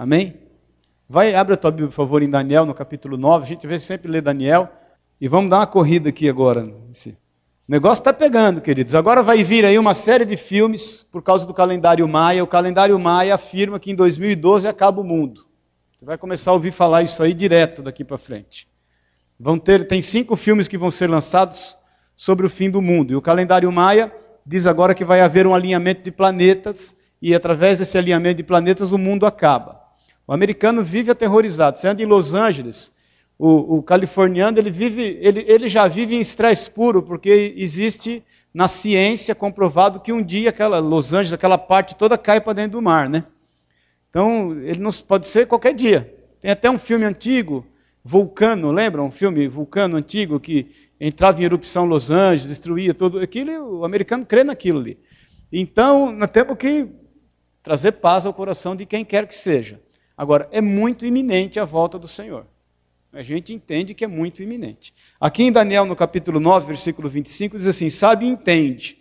Amém? Vai, abre a tua Bíblia, por favor, em Daniel, no capítulo 9. A gente vê sempre ler Daniel. E vamos dar uma corrida aqui agora. O negócio está pegando, queridos. Agora vai vir aí uma série de filmes por causa do calendário Maia. O calendário Maia afirma que em 2012 acaba o mundo. Você vai começar a ouvir falar isso aí direto daqui para frente. Vão ter, tem cinco filmes que vão ser lançados sobre o fim do mundo. E o calendário Maia diz agora que vai haver um alinhamento de planetas e através desse alinhamento de planetas o mundo acaba. O americano vive aterrorizado. Você anda em Los Angeles, o, o californiano ele, vive, ele, ele já vive em estresse puro, porque existe na ciência comprovado que um dia aquela Los Angeles, aquela parte toda cai para dentro do mar, né? Então, ele não pode ser qualquer dia. Tem até um filme antigo, Vulcano, lembra? Um filme Vulcano antigo que entrava em erupção Los Angeles, destruía tudo aquilo, o americano crê naquilo ali. Então, nós temos que trazer paz ao coração de quem quer que seja. Agora, é muito iminente a volta do Senhor. A gente entende que é muito iminente. Aqui em Daniel, no capítulo 9, versículo 25, diz assim: Sabe e entende,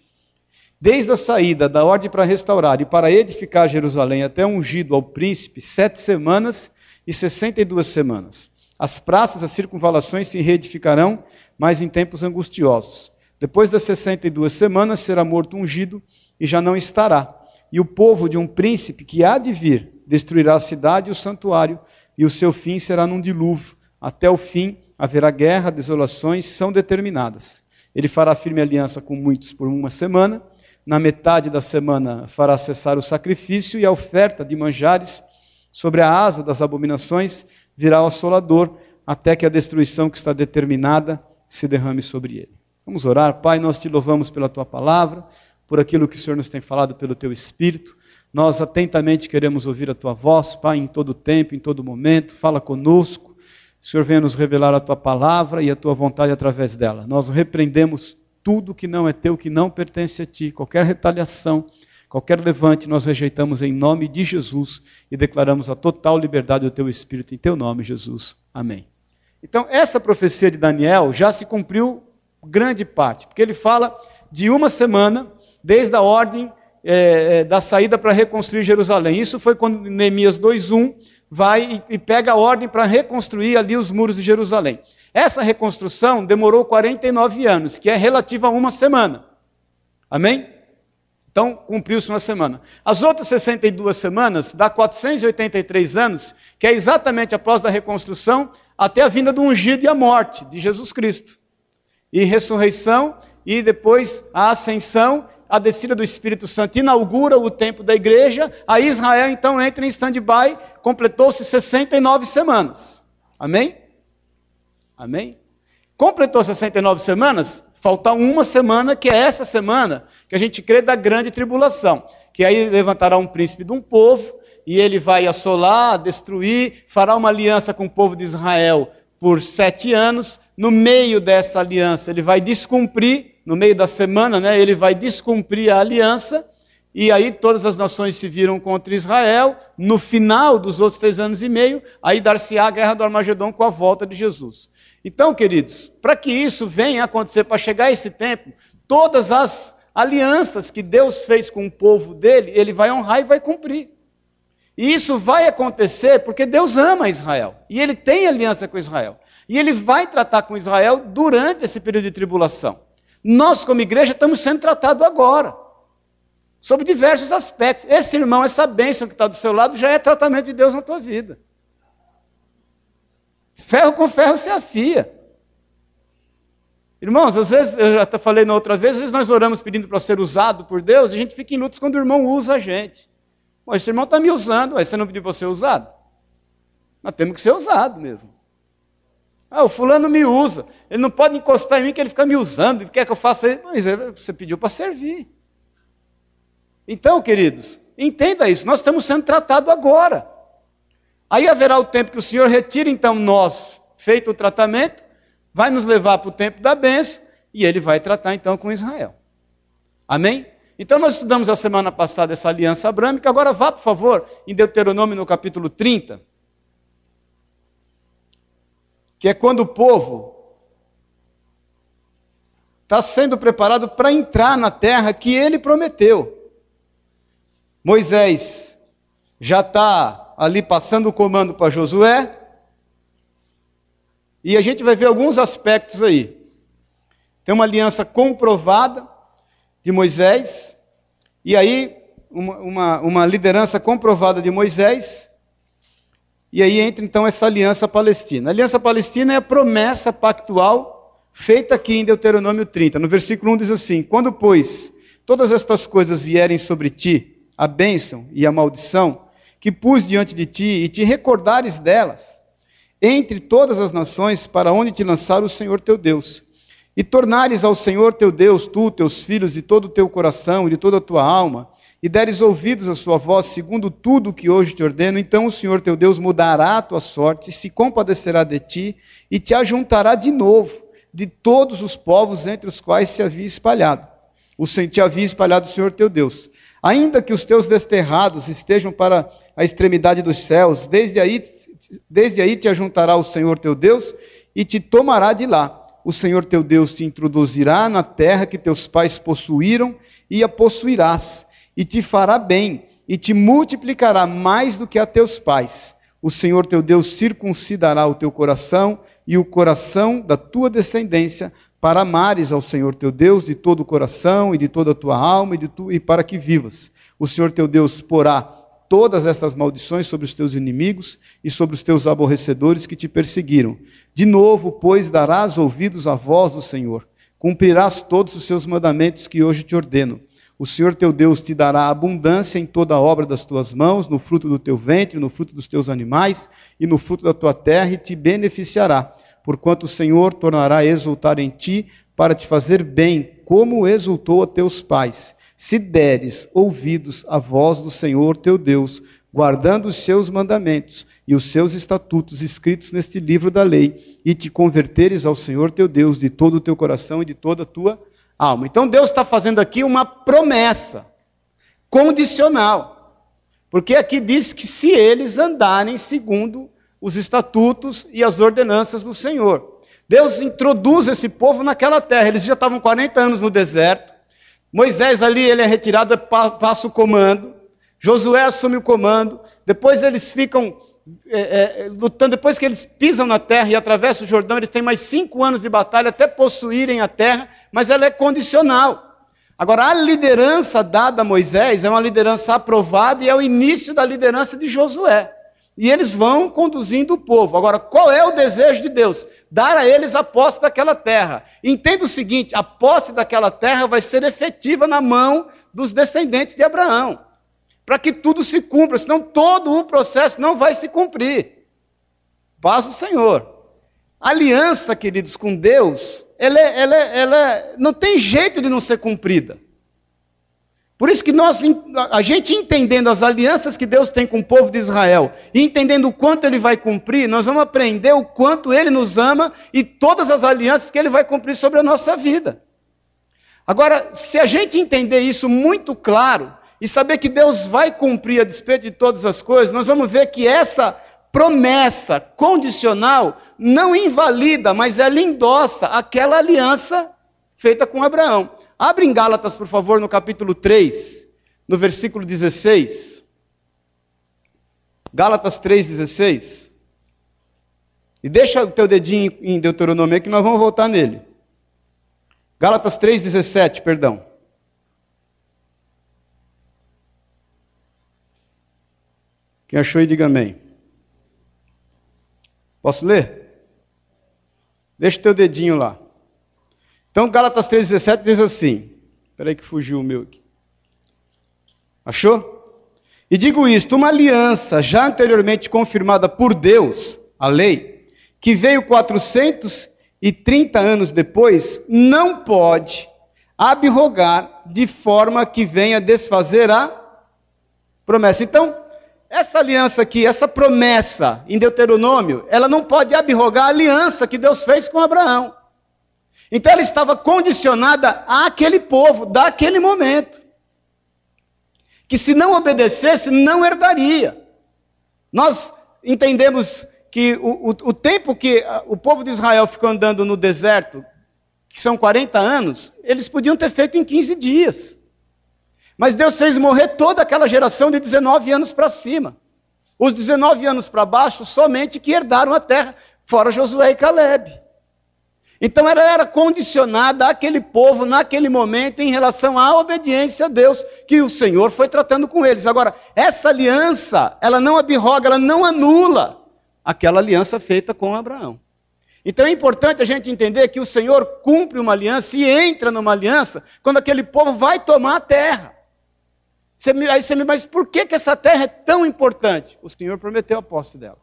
desde a saída da ordem para restaurar e para edificar Jerusalém até ungido ao príncipe, sete semanas e sessenta e duas semanas. As praças, as circunvalações se reedificarão, mas em tempos angustiosos. Depois das sessenta e duas semanas será morto ungido e já não estará. E o povo de um príncipe que há de vir destruirá a cidade e o santuário, e o seu fim será num dilúvio. Até o fim haverá guerra, desolações são determinadas. Ele fará firme aliança com muitos por uma semana. Na metade da semana fará cessar o sacrifício e a oferta de manjares. Sobre a asa das abominações virá o assolador, até que a destruição que está determinada se derrame sobre ele. Vamos orar. Pai, nós te louvamos pela tua palavra, por aquilo que o Senhor nos tem falado pelo teu Espírito. Nós atentamente queremos ouvir a tua voz, Pai, em todo tempo, em todo momento. Fala conosco. O Senhor venha nos revelar a tua palavra e a tua vontade através dela. Nós repreendemos tudo que não é teu, que não pertence a ti, qualquer retaliação, qualquer levante, nós rejeitamos em nome de Jesus e declaramos a total liberdade do teu espírito em teu nome, Jesus. Amém. Então, essa profecia de Daniel já se cumpriu grande parte, porque ele fala de uma semana, desde a ordem é, é, da saída para reconstruir Jerusalém. Isso foi quando Neemias 2:1 vai e, e pega a ordem para reconstruir ali os muros de Jerusalém. Essa reconstrução demorou 49 anos, que é relativa a uma semana. Amém? Então, cumpriu-se uma semana. As outras 62 semanas dá 483 anos, que é exatamente após a reconstrução até a vinda do ungido e a morte de Jesus Cristo. E ressurreição, e depois a ascensão a descida do Espírito Santo inaugura o tempo da igreja, aí Israel então entra em stand-by, completou-se 69 semanas. Amém? Amém? Completou 69 semanas, falta uma semana, que é essa semana, que a gente crê da grande tribulação. Que aí levantará um príncipe de um povo, e ele vai assolar, destruir, fará uma aliança com o povo de Israel por sete anos. No meio dessa aliança, ele vai descumprir no meio da semana, né, ele vai descumprir a aliança, e aí todas as nações se viram contra Israel. No final dos outros três anos e meio, aí dar-se-á a guerra do Armagedon com a volta de Jesus. Então, queridos, para que isso venha a acontecer, para chegar esse tempo, todas as alianças que Deus fez com o povo dele, ele vai honrar e vai cumprir. E isso vai acontecer porque Deus ama Israel. E ele tem aliança com Israel. E ele vai tratar com Israel durante esse período de tribulação. Nós, como igreja, estamos sendo tratados agora. Sobre diversos aspectos. Esse irmão, essa bênção que está do seu lado, já é tratamento de Deus na tua vida. Ferro com ferro se afia. Irmãos, às vezes, eu já falei na outra vez, às vezes nós oramos pedindo para ser usado por Deus, e a gente fica em lutas quando o irmão usa a gente. Pô, esse irmão está me usando, aí você não pediu para ser usado? Nós temos que ser usado mesmo. Ah, o fulano me usa. Ele não pode encostar em mim que ele fica me usando. Ele quer que eu faça isso. Mas é, você pediu para servir. Então, queridos, entenda isso. Nós estamos sendo tratados agora. Aí haverá o tempo que o Senhor retira, então, nós, feito o tratamento, vai nos levar para o tempo da bênção e ele vai tratar, então, com Israel. Amém? Então, nós estudamos a semana passada essa aliança abrâmica. Agora, vá, por favor, em Deuteronômio, no capítulo 30 que é quando o povo está sendo preparado para entrar na terra que ele prometeu. Moisés já está ali passando o comando para Josué. E a gente vai ver alguns aspectos aí. Tem uma aliança comprovada de Moisés, e aí uma, uma, uma liderança comprovada de Moisés, e aí entra então essa aliança palestina. A aliança palestina é a promessa pactual feita aqui em Deuteronômio 30. No versículo 1 diz assim: Quando, pois, todas estas coisas vierem sobre ti, a bênção e a maldição, que pus diante de ti, e te recordares delas, entre todas as nações, para onde te lançar o Senhor teu Deus, e tornares ao Senhor teu Deus, tu, teus filhos, de todo o teu coração e de toda a tua alma, e deres ouvidos à sua voz, segundo tudo o que hoje te ordeno, então o Senhor teu Deus mudará a tua sorte, se compadecerá de ti, e te ajuntará de novo de todos os povos entre os quais se havia espalhado. O te havia espalhado o Senhor teu Deus. Ainda que os teus desterrados estejam para a extremidade dos céus, desde aí, desde aí te ajuntará o Senhor teu Deus e te tomará de lá. O Senhor teu Deus te introduzirá na terra que teus pais possuíram e a possuirás e te fará bem, e te multiplicará mais do que a teus pais. O Senhor teu Deus circuncidará o teu coração e o coração da tua descendência, para amares ao Senhor teu Deus de todo o coração e de toda a tua alma e, tu, e para que vivas. O Senhor teu Deus porá todas estas maldições sobre os teus inimigos e sobre os teus aborrecedores que te perseguiram. De novo, pois, darás ouvidos à voz do Senhor, cumprirás todos os seus mandamentos que hoje te ordeno o Senhor teu Deus te dará abundância em toda a obra das tuas mãos, no fruto do teu ventre, no fruto dos teus animais e no fruto da tua terra, e te beneficiará, porquanto o Senhor tornará a exultar em ti para te fazer bem, como exultou a teus pais. Se deres ouvidos à voz do Senhor teu Deus, guardando os seus mandamentos e os seus estatutos escritos neste livro da lei, e te converteres ao Senhor teu Deus de todo o teu coração e de toda a tua alma. Então Deus está fazendo aqui uma promessa condicional. Porque aqui diz que se eles andarem segundo os estatutos e as ordenanças do Senhor. Deus introduz esse povo naquela terra. Eles já estavam 40 anos no deserto. Moisés ali, ele é retirado, passa o comando. Josué assume o comando. Depois eles ficam é, é, lutando. Depois que eles pisam na terra e atravessam o Jordão, eles têm mais cinco anos de batalha até possuírem a terra mas ela é condicional. Agora, a liderança dada a Moisés é uma liderança aprovada e é o início da liderança de Josué. E eles vão conduzindo o povo. Agora, qual é o desejo de Deus? Dar a eles a posse daquela terra. Entenda o seguinte: a posse daquela terra vai ser efetiva na mão dos descendentes de Abraão, para que tudo se cumpra, senão todo o processo não vai se cumprir. Paz do Senhor. Aliança, queridos, com Deus, ela, é, ela, é, ela é, não tem jeito de não ser cumprida. Por isso que nós, a gente entendendo as alianças que Deus tem com o povo de Israel e entendendo o quanto Ele vai cumprir, nós vamos aprender o quanto Ele nos ama e todas as alianças que Ele vai cumprir sobre a nossa vida. Agora, se a gente entender isso muito claro e saber que Deus vai cumprir a despeito de todas as coisas, nós vamos ver que essa promessa condicional não invalida, mas ela endossa aquela aliança feita com Abraão. Abre em Gálatas, por favor, no capítulo 3, no versículo 16. Gálatas 3,16. E deixa o teu dedinho em Deuteronômio que nós vamos voltar nele. Gálatas 3,17, perdão. Quem achou aí, diga amém. Posso ler? Deixa o teu dedinho lá. Então, Gálatas 3,17 diz assim. Espera aí que fugiu o meu aqui. Achou? E digo isto: uma aliança já anteriormente confirmada por Deus, a lei, que veio 430 anos depois, não pode abrogar de forma que venha desfazer a promessa. Então, essa aliança aqui, essa promessa em Deuteronômio, ela não pode abrogar a aliança que Deus fez com Abraão. Então ela estava condicionada àquele povo, daquele momento. Que se não obedecesse, não herdaria. Nós entendemos que o, o, o tempo que o povo de Israel ficou andando no deserto, que são 40 anos, eles podiam ter feito em 15 dias. Mas Deus fez morrer toda aquela geração de 19 anos para cima. Os 19 anos para baixo, somente que herdaram a terra, fora Josué e Caleb. Então ela era condicionada àquele povo naquele momento em relação à obediência a Deus que o Senhor foi tratando com eles. Agora, essa aliança, ela não abroga, ela não anula aquela aliança feita com Abraão. Então é importante a gente entender que o Senhor cumpre uma aliança e entra numa aliança quando aquele povo vai tomar a terra. Você me, aí você me, mas por que, que essa terra é tão importante? O Senhor prometeu a posse dela.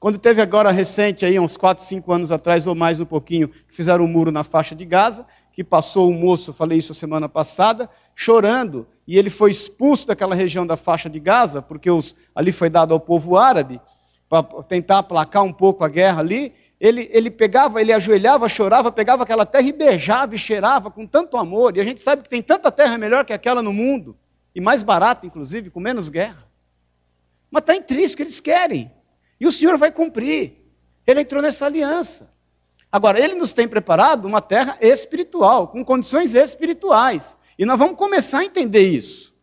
Quando teve agora recente, aí, uns 4, 5 anos atrás, ou mais um pouquinho, que fizeram um muro na faixa de Gaza, que passou um moço, falei isso semana passada, chorando, e ele foi expulso daquela região da faixa de Gaza, porque os, ali foi dado ao povo árabe, para tentar aplacar um pouco a guerra ali. Ele, ele pegava, ele ajoelhava, chorava, pegava aquela terra e beijava e cheirava com tanto amor. E a gente sabe que tem tanta terra melhor que aquela no mundo e mais barata, inclusive, com menos guerra. Mas está intrínseco, eles querem. E o Senhor vai cumprir. Ele entrou nessa aliança. Agora, ele nos tem preparado uma terra espiritual, com condições espirituais. E nós vamos começar a entender isso.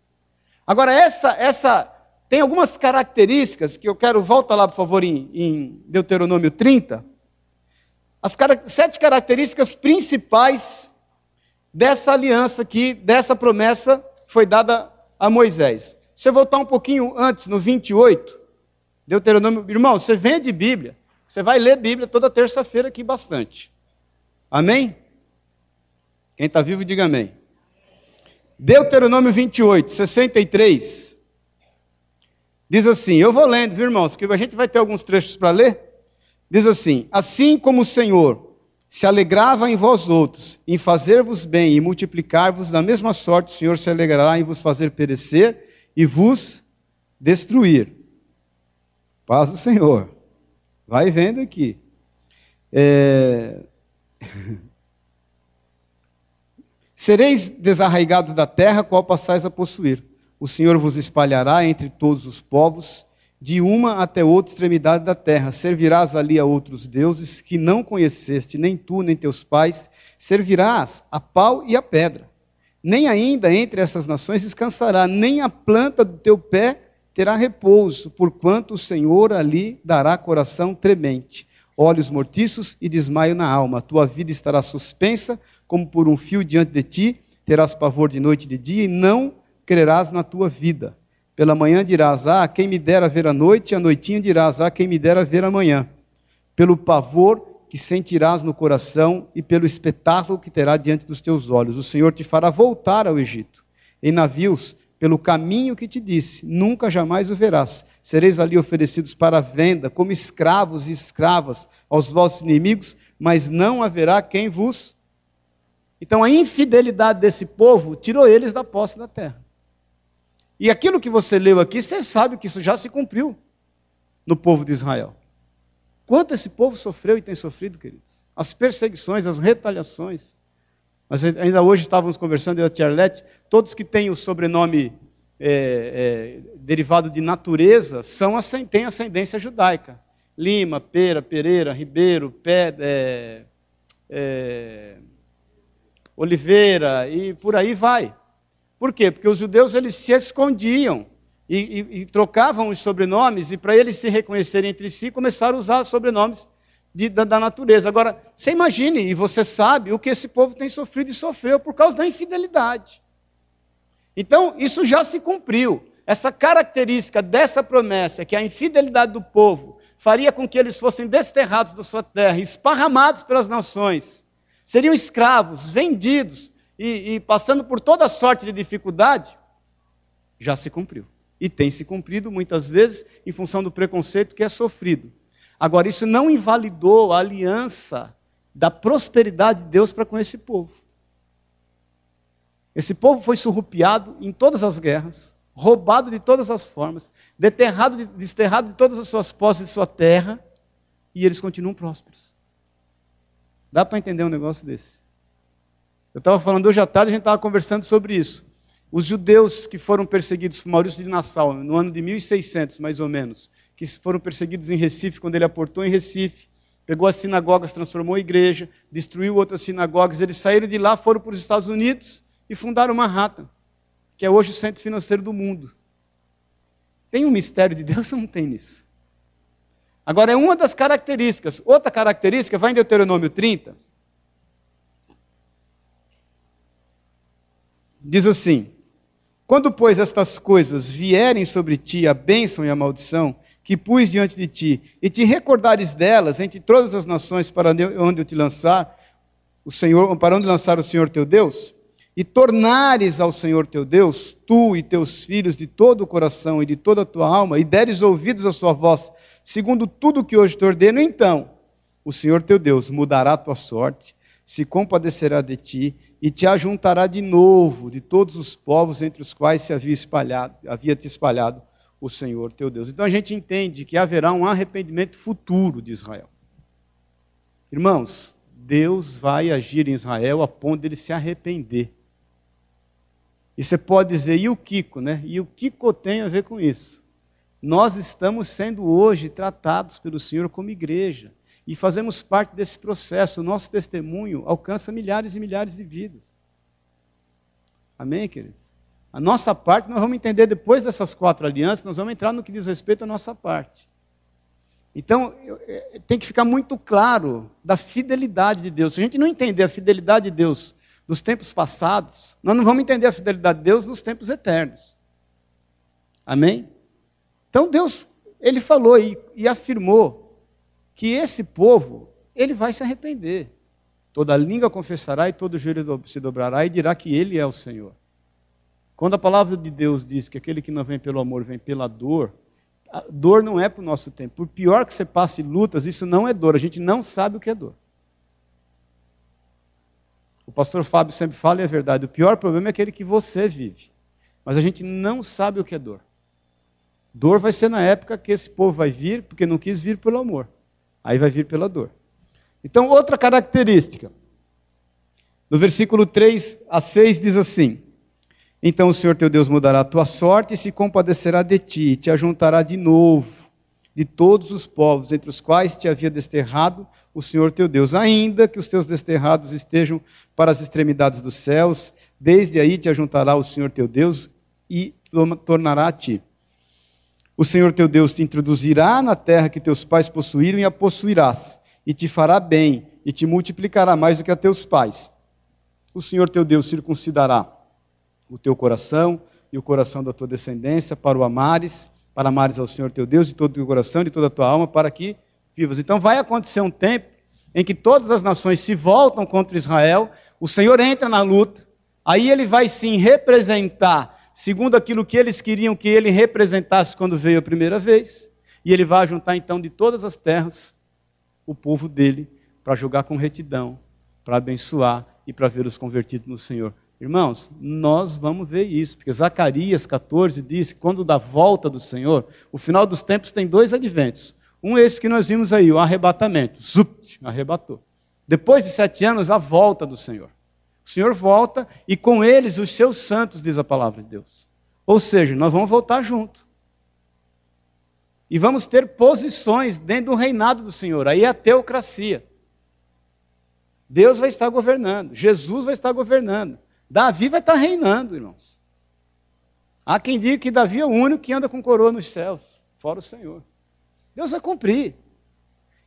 Agora, essa, essa tem algumas características que eu quero, volta lá, por favor, em, em Deuteronômio 30. As sete características principais dessa aliança aqui, dessa promessa, foi dada a Moisés. Se eu voltar um pouquinho antes, no 28, Deuteronômio, irmão, você vende Bíblia, você vai ler Bíblia toda terça-feira aqui bastante. Amém? Quem está vivo, diga amém. Deuteronômio 28, 63. Diz assim, eu vou lendo, viu, irmãos, que a gente vai ter alguns trechos para ler. Diz assim: Assim como o Senhor se alegrava em vós outros, em fazer-vos bem e multiplicar-vos, da mesma sorte o Senhor se alegrará em vos fazer perecer e vos destruir. Paz do Senhor. Vai vendo aqui. É... Sereis desarraigados da terra, qual passais a possuir. O Senhor vos espalhará entre todos os povos, de uma até outra extremidade da terra. Servirás ali a outros deuses que não conheceste, nem tu, nem teus pais. Servirás a pau e a pedra. Nem ainda entre essas nações descansará, nem a planta do teu pé terá repouso, porquanto o Senhor ali dará coração tremente, olhos mortiços e desmaio na alma. tua vida estará suspensa, como por um fio diante de ti, terás pavor de noite e de dia, e não crerás na tua vida pela manhã dirás: Ah, quem me dera ver a noite, e a noitinha dirás: Ah, quem me dera ver a manhã. Pelo pavor que sentirás no coração e pelo espetáculo que terá diante dos teus olhos. O Senhor te fará voltar ao Egito, em navios, pelo caminho que te disse, nunca jamais o verás. Sereis ali oferecidos para venda, como escravos e escravas aos vossos inimigos, mas não haverá quem vos. Então a infidelidade desse povo tirou eles da posse da terra. E aquilo que você leu aqui, você sabe que isso já se cumpriu no povo de Israel. Quanto esse povo sofreu e tem sofrido, queridos? As perseguições, as retaliações. Mas ainda hoje estávamos conversando, eu e a Tiarlete, todos que têm o sobrenome é, é, derivado de natureza são, têm ascendência judaica. Lima, Pera, Pereira, Ribeiro, Pé, é, Oliveira e por aí vai. Por quê? Porque os judeus eles se escondiam e, e, e trocavam os sobrenomes e para eles se reconhecerem entre si começaram a usar sobrenomes de, da, da, natureza. Agora, você imagine e você sabe o que esse povo tem sofrido e sofreu por causa da infidelidade. Então, isso já se cumpriu. Essa característica dessa promessa, que a infidelidade do povo faria com que eles fossem desterrados da sua terra, esparramados pelas nações, seriam escravos, vendidos, e, e passando por toda sorte de dificuldade, já se cumpriu. E tem se cumprido muitas vezes em função do preconceito que é sofrido. Agora, isso não invalidou a aliança da prosperidade de Deus para com esse povo. Esse povo foi surrupiado em todas as guerras, roubado de todas as formas, deterrado, desterrado de todas as suas posses de sua terra, e eles continuam prósperos. Dá para entender um negócio desse? Eu estava falando hoje à tarde, a gente estava conversando sobre isso. Os judeus que foram perseguidos por Maurício de Nassau, no ano de 1600, mais ou menos, que foram perseguidos em Recife, quando ele aportou em Recife, pegou as sinagogas, transformou a igreja, destruiu outras sinagogas, eles saíram de lá, foram para os Estados Unidos e fundaram Manhattan, que é hoje o centro financeiro do mundo. Tem um mistério de Deus ou não tem nisso? Agora, é uma das características. Outra característica, vai em Deuteronômio 30. Diz assim: Quando, pois, estas coisas vierem sobre ti, a bênção e a maldição, que pus diante de ti, e te recordares delas entre todas as nações para onde eu te lançar, o Senhor, para onde lançar o Senhor teu Deus, e tornares ao Senhor teu Deus, tu e teus filhos de todo o coração e de toda a tua alma, e deres ouvidos à sua voz, segundo tudo que hoje te ordeno, então o Senhor teu Deus mudará a tua sorte, se compadecerá de ti e te ajuntará de novo de todos os povos entre os quais se havia espalhado, havia te espalhado o Senhor teu Deus. Então a gente entende que haverá um arrependimento futuro de Israel. Irmãos, Deus vai agir em Israel a ponto de ele se arrepender. E você pode dizer, e o Kiko, né? E o Kiko tem a ver com isso. Nós estamos sendo hoje tratados pelo Senhor como igreja. E fazemos parte desse processo. O nosso testemunho alcança milhares e milhares de vidas. Amém, queridos? A nossa parte nós vamos entender depois dessas quatro alianças, nós vamos entrar no que diz respeito à nossa parte. Então, é, tem que ficar muito claro da fidelidade de Deus. Se a gente não entender a fidelidade de Deus dos tempos passados, nós não vamos entender a fidelidade de Deus nos tempos eternos. Amém? Então Deus, ele falou e, e afirmou que esse povo, ele vai se arrepender. Toda língua confessará e todo joelho se dobrará e dirá que ele é o Senhor. Quando a palavra de Deus diz que aquele que não vem pelo amor vem pela dor, dor não é para o nosso tempo. Por pior que você passe lutas, isso não é dor. A gente não sabe o que é dor. O pastor Fábio sempre fala e é verdade. O pior problema é aquele que você vive. Mas a gente não sabe o que é dor. Dor vai ser na época que esse povo vai vir, porque não quis vir pelo amor. Aí vai vir pela dor. Então, outra característica. No versículo 3 a 6 diz assim: Então o Senhor teu Deus mudará a tua sorte e se compadecerá de ti, e te ajuntará de novo de todos os povos entre os quais te havia desterrado o Senhor teu Deus, ainda que os teus desterrados estejam para as extremidades dos céus, desde aí te ajuntará o Senhor teu Deus e tornará a ti. O Senhor teu Deus te introduzirá na terra que teus pais possuíram e a possuirás, e te fará bem, e te multiplicará mais do que a teus pais. O Senhor teu Deus circuncidará o teu coração e o coração da tua descendência para o amares, para amares ao Senhor teu Deus de todo o teu coração, de toda a tua alma, para que vivas. Então vai acontecer um tempo em que todas as nações se voltam contra Israel, o Senhor entra na luta, aí ele vai sim representar, segundo aquilo que eles queriam que ele representasse quando veio a primeira vez, e ele vai juntar então de todas as terras o povo dele para jogar com retidão, para abençoar e para ver os convertidos no Senhor. Irmãos, nós vamos ver isso, porque Zacarias 14 diz que quando da volta do Senhor, o final dos tempos tem dois adventos. Um esse que nós vimos aí, o arrebatamento. Zupt, arrebatou. Depois de sete anos, a volta do Senhor. O Senhor volta e com eles os seus santos, diz a palavra de Deus. Ou seja, nós vamos voltar junto. E vamos ter posições dentro do reinado do Senhor. Aí é a teocracia. Deus vai estar governando. Jesus vai estar governando. Davi vai estar reinando, irmãos. Há quem diga que Davi é o único que anda com coroa nos céus, fora o Senhor. Deus vai cumprir.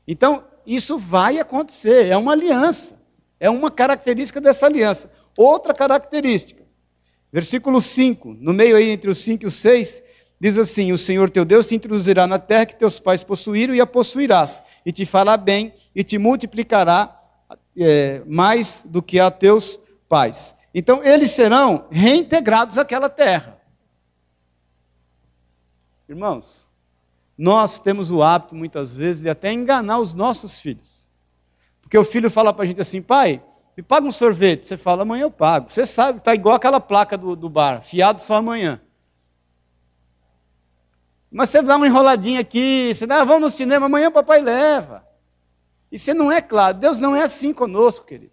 Então, isso vai acontecer, é uma aliança. É uma característica dessa aliança. Outra característica. Versículo 5, no meio aí entre os 5 e os 6, diz assim: O Senhor teu Deus te introduzirá na terra que teus pais possuíram e a possuirás, e te fará bem, e te multiplicará é, mais do que a teus pais. Então, eles serão reintegrados àquela terra. Irmãos, nós temos o hábito, muitas vezes, de até enganar os nossos filhos. Porque o filho fala para a gente assim, pai, me paga um sorvete. Você fala, amanhã eu pago. Você sabe, está igual aquela placa do, do bar, fiado só amanhã. Mas você dá uma enroladinha aqui, você dá, ah, vamos no cinema, amanhã o papai leva. E você não é claro, Deus não é assim conosco, querido.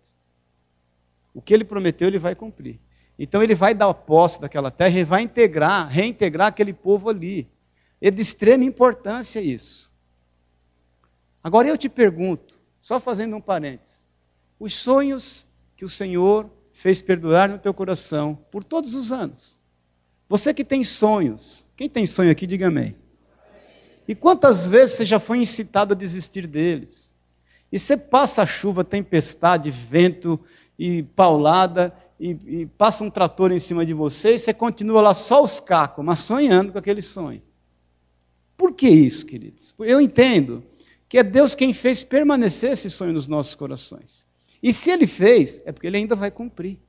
O que ele prometeu, ele vai cumprir. Então ele vai dar posse daquela terra e vai integrar, reintegrar aquele povo ali. É de extrema importância isso. Agora eu te pergunto, só fazendo um parênteses: os sonhos que o Senhor fez perdurar no teu coração por todos os anos, Você que tem sonhos, quem tem sonho aqui, diga amém. E quantas vezes você já foi incitado a desistir deles? E você passa chuva, tempestade, vento e paulada, e, e, passa um trator em cima de você, e você continua lá só os cacos, mas sonhando com aquele sonho. Por que isso, queridos? Eu entendo que é Deus quem fez permanecer esse sonho nos nossos corações. E se ele fez, é porque ele ainda vai cumprir.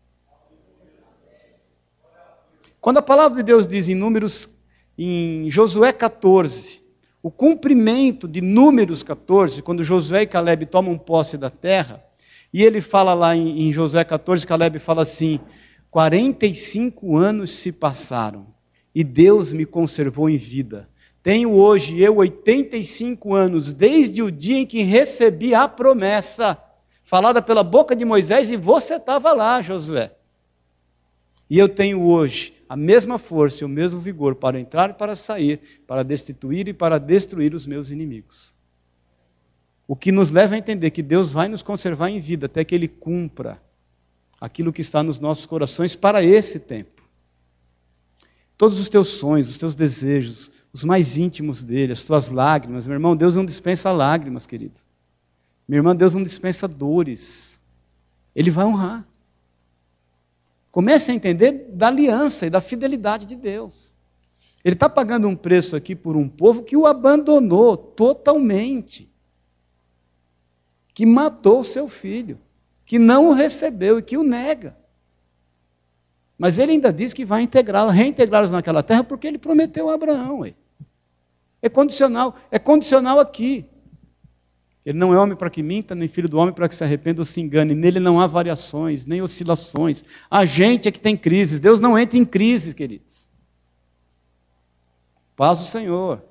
Quando a palavra de Deus diz em Números, em Josué 14, o cumprimento de Números 14, quando Josué e Caleb tomam posse da terra, e ele fala lá em, em Josué 14, Caleb fala assim: 45 anos se passaram e Deus me conservou em vida. Tenho hoje eu 85 anos, desde o dia em que recebi a promessa falada pela boca de Moisés, e você estava lá, Josué. E eu tenho hoje a mesma força e o mesmo vigor para entrar e para sair, para destituir e para destruir os meus inimigos. O que nos leva a entender que Deus vai nos conservar em vida até que Ele cumpra aquilo que está nos nossos corações para esse tempo. Todos os teus sonhos, os teus desejos, os mais íntimos dele, as tuas lágrimas. Meu irmão, Deus não dispensa lágrimas, querido. Minha irmã, Deus não dispensa dores. Ele vai honrar. Comece a entender da aliança e da fidelidade de Deus. Ele está pagando um preço aqui por um povo que o abandonou totalmente, que matou seu filho, que não o recebeu e que o nega. Mas ele ainda diz que vai integrá-los, reintegrá-los naquela terra, porque ele prometeu a Abraão. Ué. É condicional, é condicional aqui. Ele não é homem para que minta, nem filho do homem para que se arrependa ou se engane. Nele não há variações, nem oscilações. A gente é que tem crises. Deus não entra em crises, queridos. Paz o Senhor.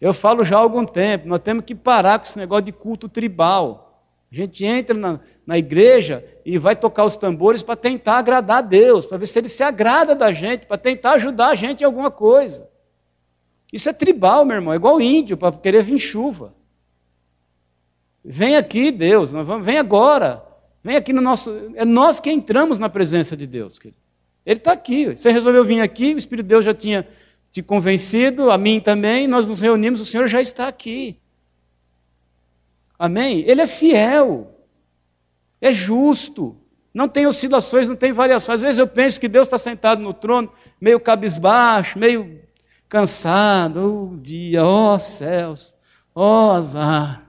Eu falo já há algum tempo, nós temos que parar com esse negócio de culto tribal. A gente entra na, na igreja e vai tocar os tambores para tentar agradar a Deus, para ver se ele se agrada da gente, para tentar ajudar a gente em alguma coisa. Isso é tribal, meu irmão, é igual índio para querer vir chuva. Vem aqui, Deus, nós vamos, vem agora. Vem aqui no nosso. É nós que entramos na presença de Deus. Querido. Ele está aqui. Você resolveu vir aqui, o Espírito de Deus já tinha te convencido, a mim também, nós nos reunimos, o Senhor já está aqui. Amém? Ele é fiel, é justo, não tem oscilações, não tem variações. Às vezes eu penso que Deus está sentado no trono, meio cabisbaixo, meio cansado. Oh dia, ó oh, céus, ó oh, azar.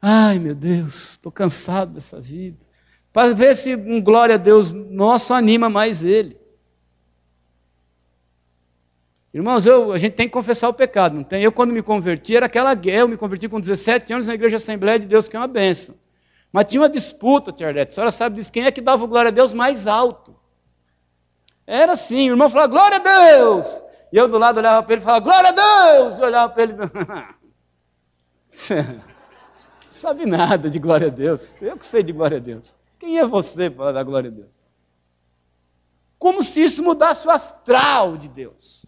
Ai, meu Deus, estou cansado dessa vida. Para ver se um glória a Deus nosso anima mais ele. Irmãos, eu, a gente tem que confessar o pecado, não tem? Eu, quando me converti, era aquela guerra. Eu me converti com 17 anos na Igreja Assembleia de Deus, que é uma benção. Mas tinha uma disputa, Tia Arlete. A senhora sabe disso, quem é que dava o glória a Deus mais alto? Era assim, o irmão falava, glória a Deus! E eu do lado olhava para ele e falava, glória a Deus! E olhava para ele. sabe nada de glória a Deus. Eu que sei de glória a Deus. Quem é você para dar glória a Deus? Como se isso mudasse o astral de Deus.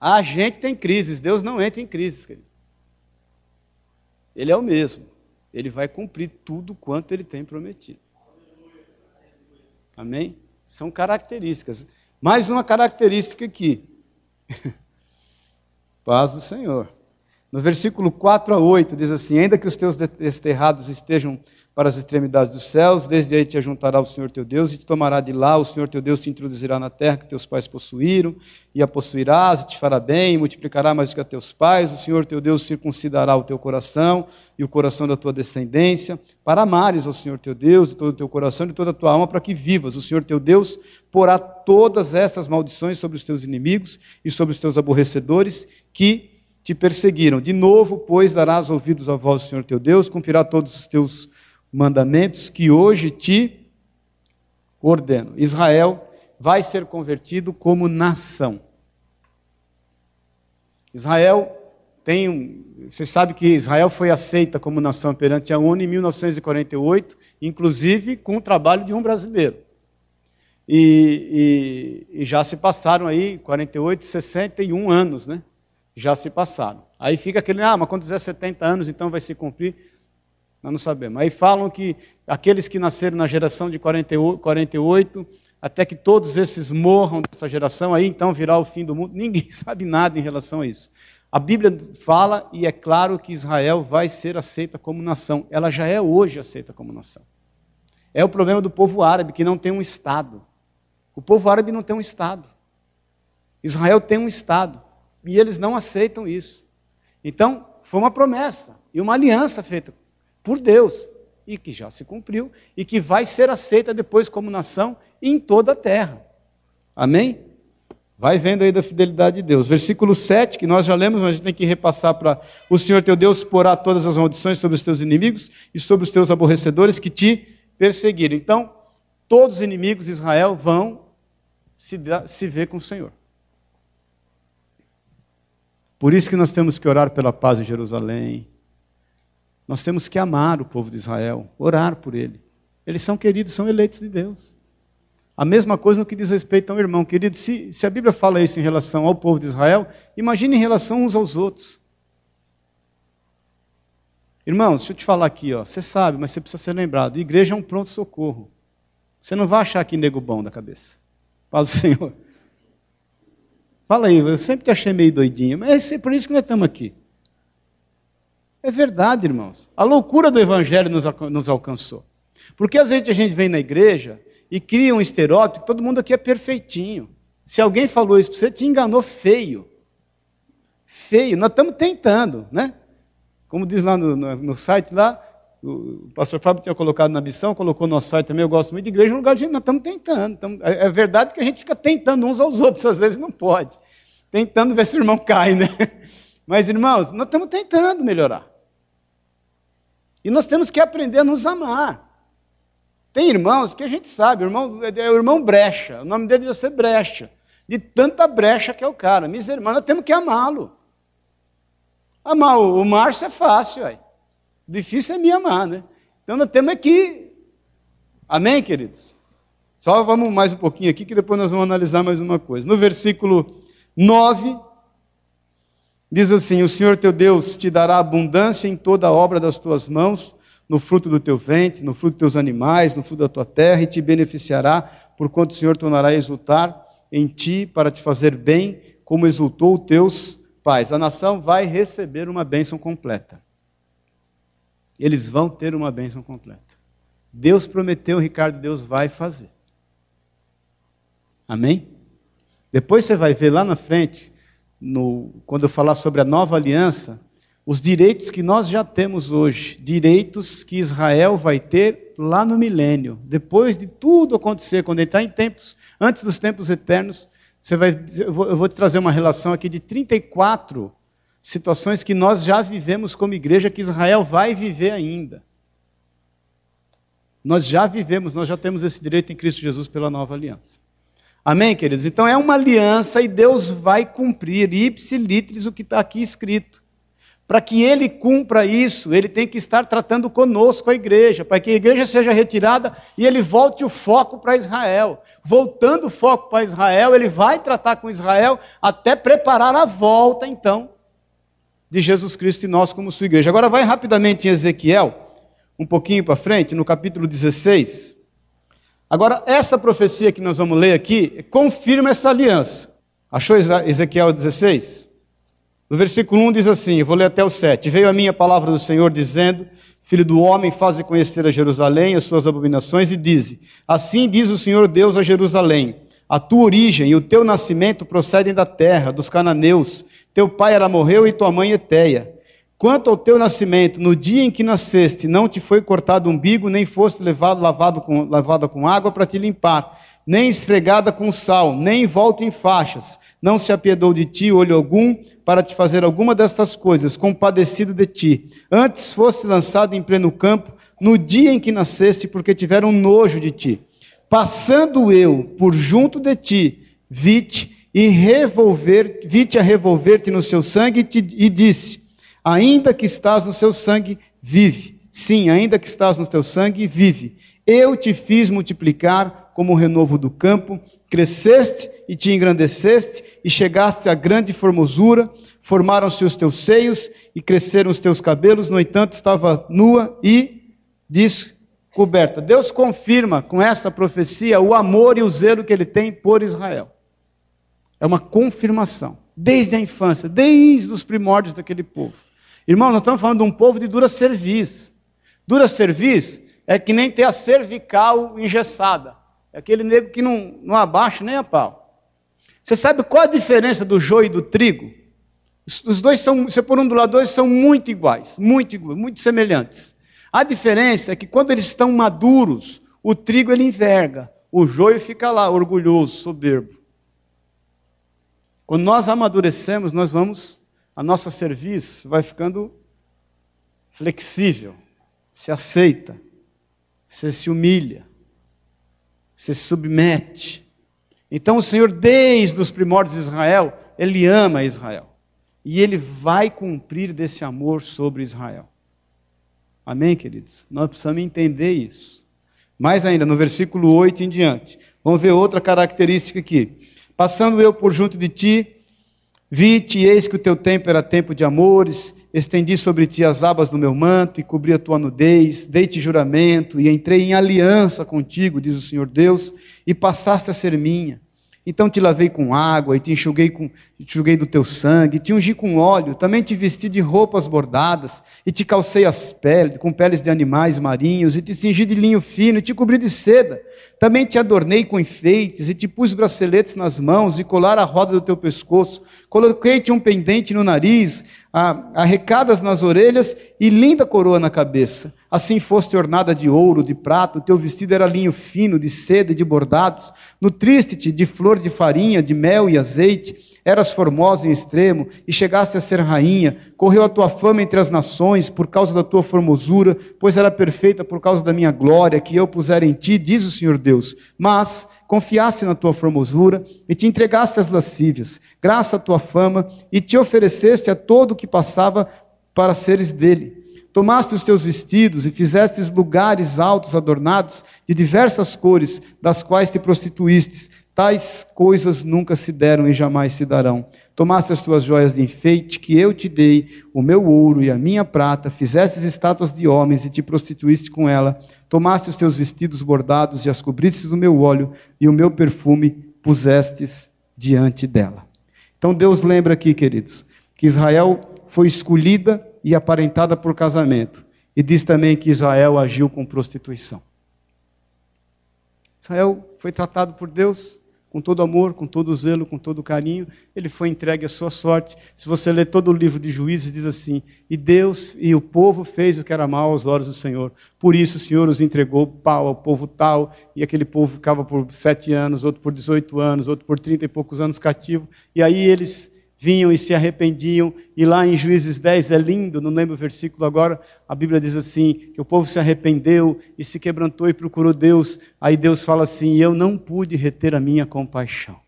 A gente tem crises, Deus não entra em crises, querido. Ele é o mesmo. Ele vai cumprir tudo quanto ele tem prometido. Amém? São características. Mais uma característica aqui. Paz do Senhor. No versículo 4 a 8 diz assim: Ainda que os teus desterrados estejam para as extremidades dos céus, desde aí te ajuntará o Senhor teu Deus e te tomará de lá, o Senhor teu Deus te introduzirá na terra que teus pais possuíram, e a possuirás, e te fará bem, e multiplicará mais do que a teus pais, o Senhor teu Deus circuncidará o teu coração e o coração da tua descendência, para amares ao Senhor teu Deus de todo o teu coração e de toda a tua alma, para que vivas. O Senhor teu Deus porá todas estas maldições sobre os teus inimigos e sobre os teus aborrecedores, que te perseguiram. De novo, pois, darás ouvidos à voz do Senhor teu Deus, cumprirá todos os teus mandamentos que hoje te ordeno. Israel vai ser convertido como nação. Israel tem, você sabe que Israel foi aceita como nação perante a ONU em 1948, inclusive com o trabalho de um brasileiro. E, e, e já se passaram aí 48, 61 anos, né? Já se passaram. Aí fica aquele, ah, mas quando fizer 70 anos, então vai se cumprir. Nós não sabemos. Aí falam que aqueles que nasceram na geração de 48, 48 até que todos esses morram dessa geração, aí então virá o fim do mundo. Ninguém sabe nada em relação a isso. A Bíblia fala, e é claro que Israel vai ser aceita como nação. Ela já é hoje aceita como nação. É o problema do povo árabe, que não tem um Estado. O povo árabe não tem um Estado. Israel tem um Estado. E eles não aceitam isso. Então, foi uma promessa e uma aliança feita por Deus, e que já se cumpriu, e que vai ser aceita depois como nação em toda a terra. Amém? Vai vendo aí da fidelidade de Deus. Versículo 7, que nós já lemos, mas a gente tem que repassar para o Senhor teu Deus porá todas as maldições sobre os teus inimigos e sobre os teus aborrecedores que te perseguiram. Então, todos os inimigos de Israel vão se, se ver com o Senhor. Por isso que nós temos que orar pela paz em Jerusalém. Nós temos que amar o povo de Israel, orar por ele. Eles são queridos, são eleitos de Deus. A mesma coisa no que diz respeito ao irmão. Querido, se, se a Bíblia fala isso em relação ao povo de Israel, imagine em relação uns aos outros. Irmãos, deixa eu te falar aqui, ó, você sabe, mas você precisa ser lembrado. Igreja é um pronto-socorro. Você não vai achar aqui nego bom da cabeça. Paz do Senhor. Fala aí, eu sempre te achei meio doidinho, mas é por isso que nós estamos aqui. É verdade, irmãos. A loucura do Evangelho nos, nos alcançou. Porque às vezes a gente vem na igreja e cria um estereótipo todo mundo aqui é perfeitinho. Se alguém falou isso para você, te enganou feio. Feio. Nós estamos tentando, né? Como diz lá no, no, no site lá, o pastor Fábio tinha colocado na missão, colocou no nosso site também, eu gosto muito de igreja, um lugar de gente, nós estamos tentando. Estamos, é, é, verdade que a gente fica tentando uns aos outros, às vezes não pode. Tentando ver se o irmão cai, né? Mas, irmãos, nós estamos tentando melhorar. E nós temos que aprender a nos amar. Tem irmãos que a gente sabe, o irmão, é o irmão brecha, o nome dele devia ser brecha. De tanta brecha que é o cara. Minhas nós temos que amá-lo. Amar o, o Márcio é fácil, aí. Difícil é me amar, né? Então nós temos que. Amém, queridos? Só vamos mais um pouquinho aqui, que depois nós vamos analisar mais uma coisa. No versículo 9, diz assim: O Senhor teu Deus te dará abundância em toda a obra das tuas mãos no fruto do teu ventre, no fruto dos teus animais, no fruto da tua terra, e te beneficiará, porquanto o Senhor tornará a exultar em ti para te fazer bem, como exultou os teus pais. A nação vai receber uma bênção completa. Eles vão ter uma bênção completa. Deus prometeu, Ricardo, Deus vai fazer. Amém? Depois você vai ver lá na frente, no, quando eu falar sobre a nova aliança, os direitos que nós já temos hoje, direitos que Israel vai ter lá no milênio, depois de tudo acontecer, quando ele está em tempos, antes dos tempos eternos, você vai, eu vou, eu vou te trazer uma relação aqui de 34 situações que nós já vivemos como igreja, que Israel vai viver ainda. Nós já vivemos, nós já temos esse direito em Cristo Jesus pela nova aliança. Amém, queridos? Então é uma aliança e Deus vai cumprir, ipsilitris, o que está aqui escrito. Para que ele cumpra isso, ele tem que estar tratando conosco a igreja, para que a igreja seja retirada e ele volte o foco para Israel. Voltando o foco para Israel, ele vai tratar com Israel até preparar a volta, então, de Jesus Cristo e nós como sua igreja. Agora vai rapidamente em Ezequiel, um pouquinho para frente, no capítulo 16. Agora, essa profecia que nós vamos ler aqui confirma essa aliança. Achou Ezequiel 16? No versículo 1 diz assim, eu vou ler até o 7. Veio a minha palavra do Senhor dizendo: Filho do homem, faze conhecer a Jerusalém as suas abominações e dize: Assim diz o Senhor Deus a Jerusalém: A tua origem e o teu nascimento procedem da terra, dos cananeus. Teu pai era morreu e tua mãe Eteia. Quanto ao teu nascimento, no dia em que nasceste, não te foi cortado o umbigo, nem foste levado lavado com, lavada com água para te limpar, nem esfregada com sal, nem volta em faixas. Não se apiedou de ti olho algum, para te fazer alguma destas coisas, compadecido de ti. Antes fosse lançado em pleno campo, no dia em que nasceste, porque tiveram nojo de ti. Passando eu por junto de ti, vi-te e revolver, vi-te a revolver-te no seu sangue e, te, e disse: Ainda que estás no seu sangue, vive. Sim, ainda que estás no teu sangue, vive. Eu te fiz multiplicar como o renovo do campo, cresceste e te engrandeceste, e chegaste à grande formosura, formaram-se os teus seios e cresceram os teus cabelos, no entanto estava nua e diz coberta. Deus confirma com essa profecia o amor e o zelo que ele tem por Israel. É uma confirmação, desde a infância, desde os primórdios daquele povo. Irmão, nós estamos falando de um povo de dura cerviz. Dura cerviz é que nem ter a cervical engessada. É aquele nego que não, não abaixa nem a pau. Você sabe qual a diferença do joio e do trigo? Os dois são, se por um do lado, dois são muito iguais, muito muito semelhantes. A diferença é que quando eles estão maduros, o trigo ele enverga, o joio fica lá, orgulhoso, soberbo. Quando nós amadurecemos, nós vamos, a nossa serviço vai ficando flexível, se aceita, você se humilha, você se submete. Então o Senhor, desde os primórdios de Israel, Ele ama Israel. E Ele vai cumprir desse amor sobre Israel. Amém, queridos? Nós precisamos entender isso. Mais ainda, no versículo 8 em diante. Vamos ver outra característica aqui. Passando eu por junto de ti, vi-te, eis que o teu tempo era tempo de amores, estendi sobre ti as abas do meu manto e cobri a tua nudez, dei-te juramento e entrei em aliança contigo, diz o Senhor Deus, e passaste a ser minha. Então te lavei com água e te enxuguei, com, te enxuguei do teu sangue, te ungi com óleo, também te vesti de roupas bordadas e te calcei as peles, com peles de animais marinhos e te cingi de linho fino e te cobri de seda. Também te adornei com enfeites e te pus braceletes nas mãos e colar a roda do teu pescoço. Coloquei-te um pendente no nariz, arrecadas nas orelhas e linda coroa na cabeça. Assim foste ornada de ouro, de prata, teu vestido era linho fino, de seda e de bordados. Nutriste-te de flor de farinha, de mel e azeite. Eras formosa em extremo e chegaste a ser rainha. Correu a tua fama entre as nações por causa da tua formosura, pois era perfeita por causa da minha glória que eu pusera em ti, diz o Senhor Deus. Mas confiaste na tua formosura e te entregaste às lascívias, graça à tua fama, e te ofereceste a todo o que passava para seres dele. Tomaste os teus vestidos e fizestes lugares altos adornados de diversas cores, das quais te prostituístes. Tais coisas nunca se deram e jamais se darão. Tomaste as tuas joias de enfeite que eu te dei, o meu ouro e a minha prata, fizestes estátuas de homens e te prostituíste com ela. Tomaste os teus vestidos bordados e as cobristes do meu óleo e o meu perfume pusestes diante dela. Então Deus lembra aqui, queridos, que Israel foi escolhida e aparentada por casamento. E diz também que Israel agiu com prostituição. Israel foi tratado por Deus com todo amor, com todo zelo, com todo carinho, ele foi entregue à sua sorte. Se você ler todo o livro de Juízes, diz assim: E Deus e o povo fez o que era mal aos olhos do Senhor. Por isso o Senhor os entregou pau ao povo tal, e aquele povo ficava por sete anos, outro por 18 anos, outro por trinta e poucos anos cativo. E aí eles vinham e se arrependiam, e lá em Juízes 10 é lindo, não lembro o versículo agora, a Bíblia diz assim: que o povo se arrependeu e se quebrantou e procurou Deus. Aí Deus fala assim: Eu não pude reter a minha compaixão.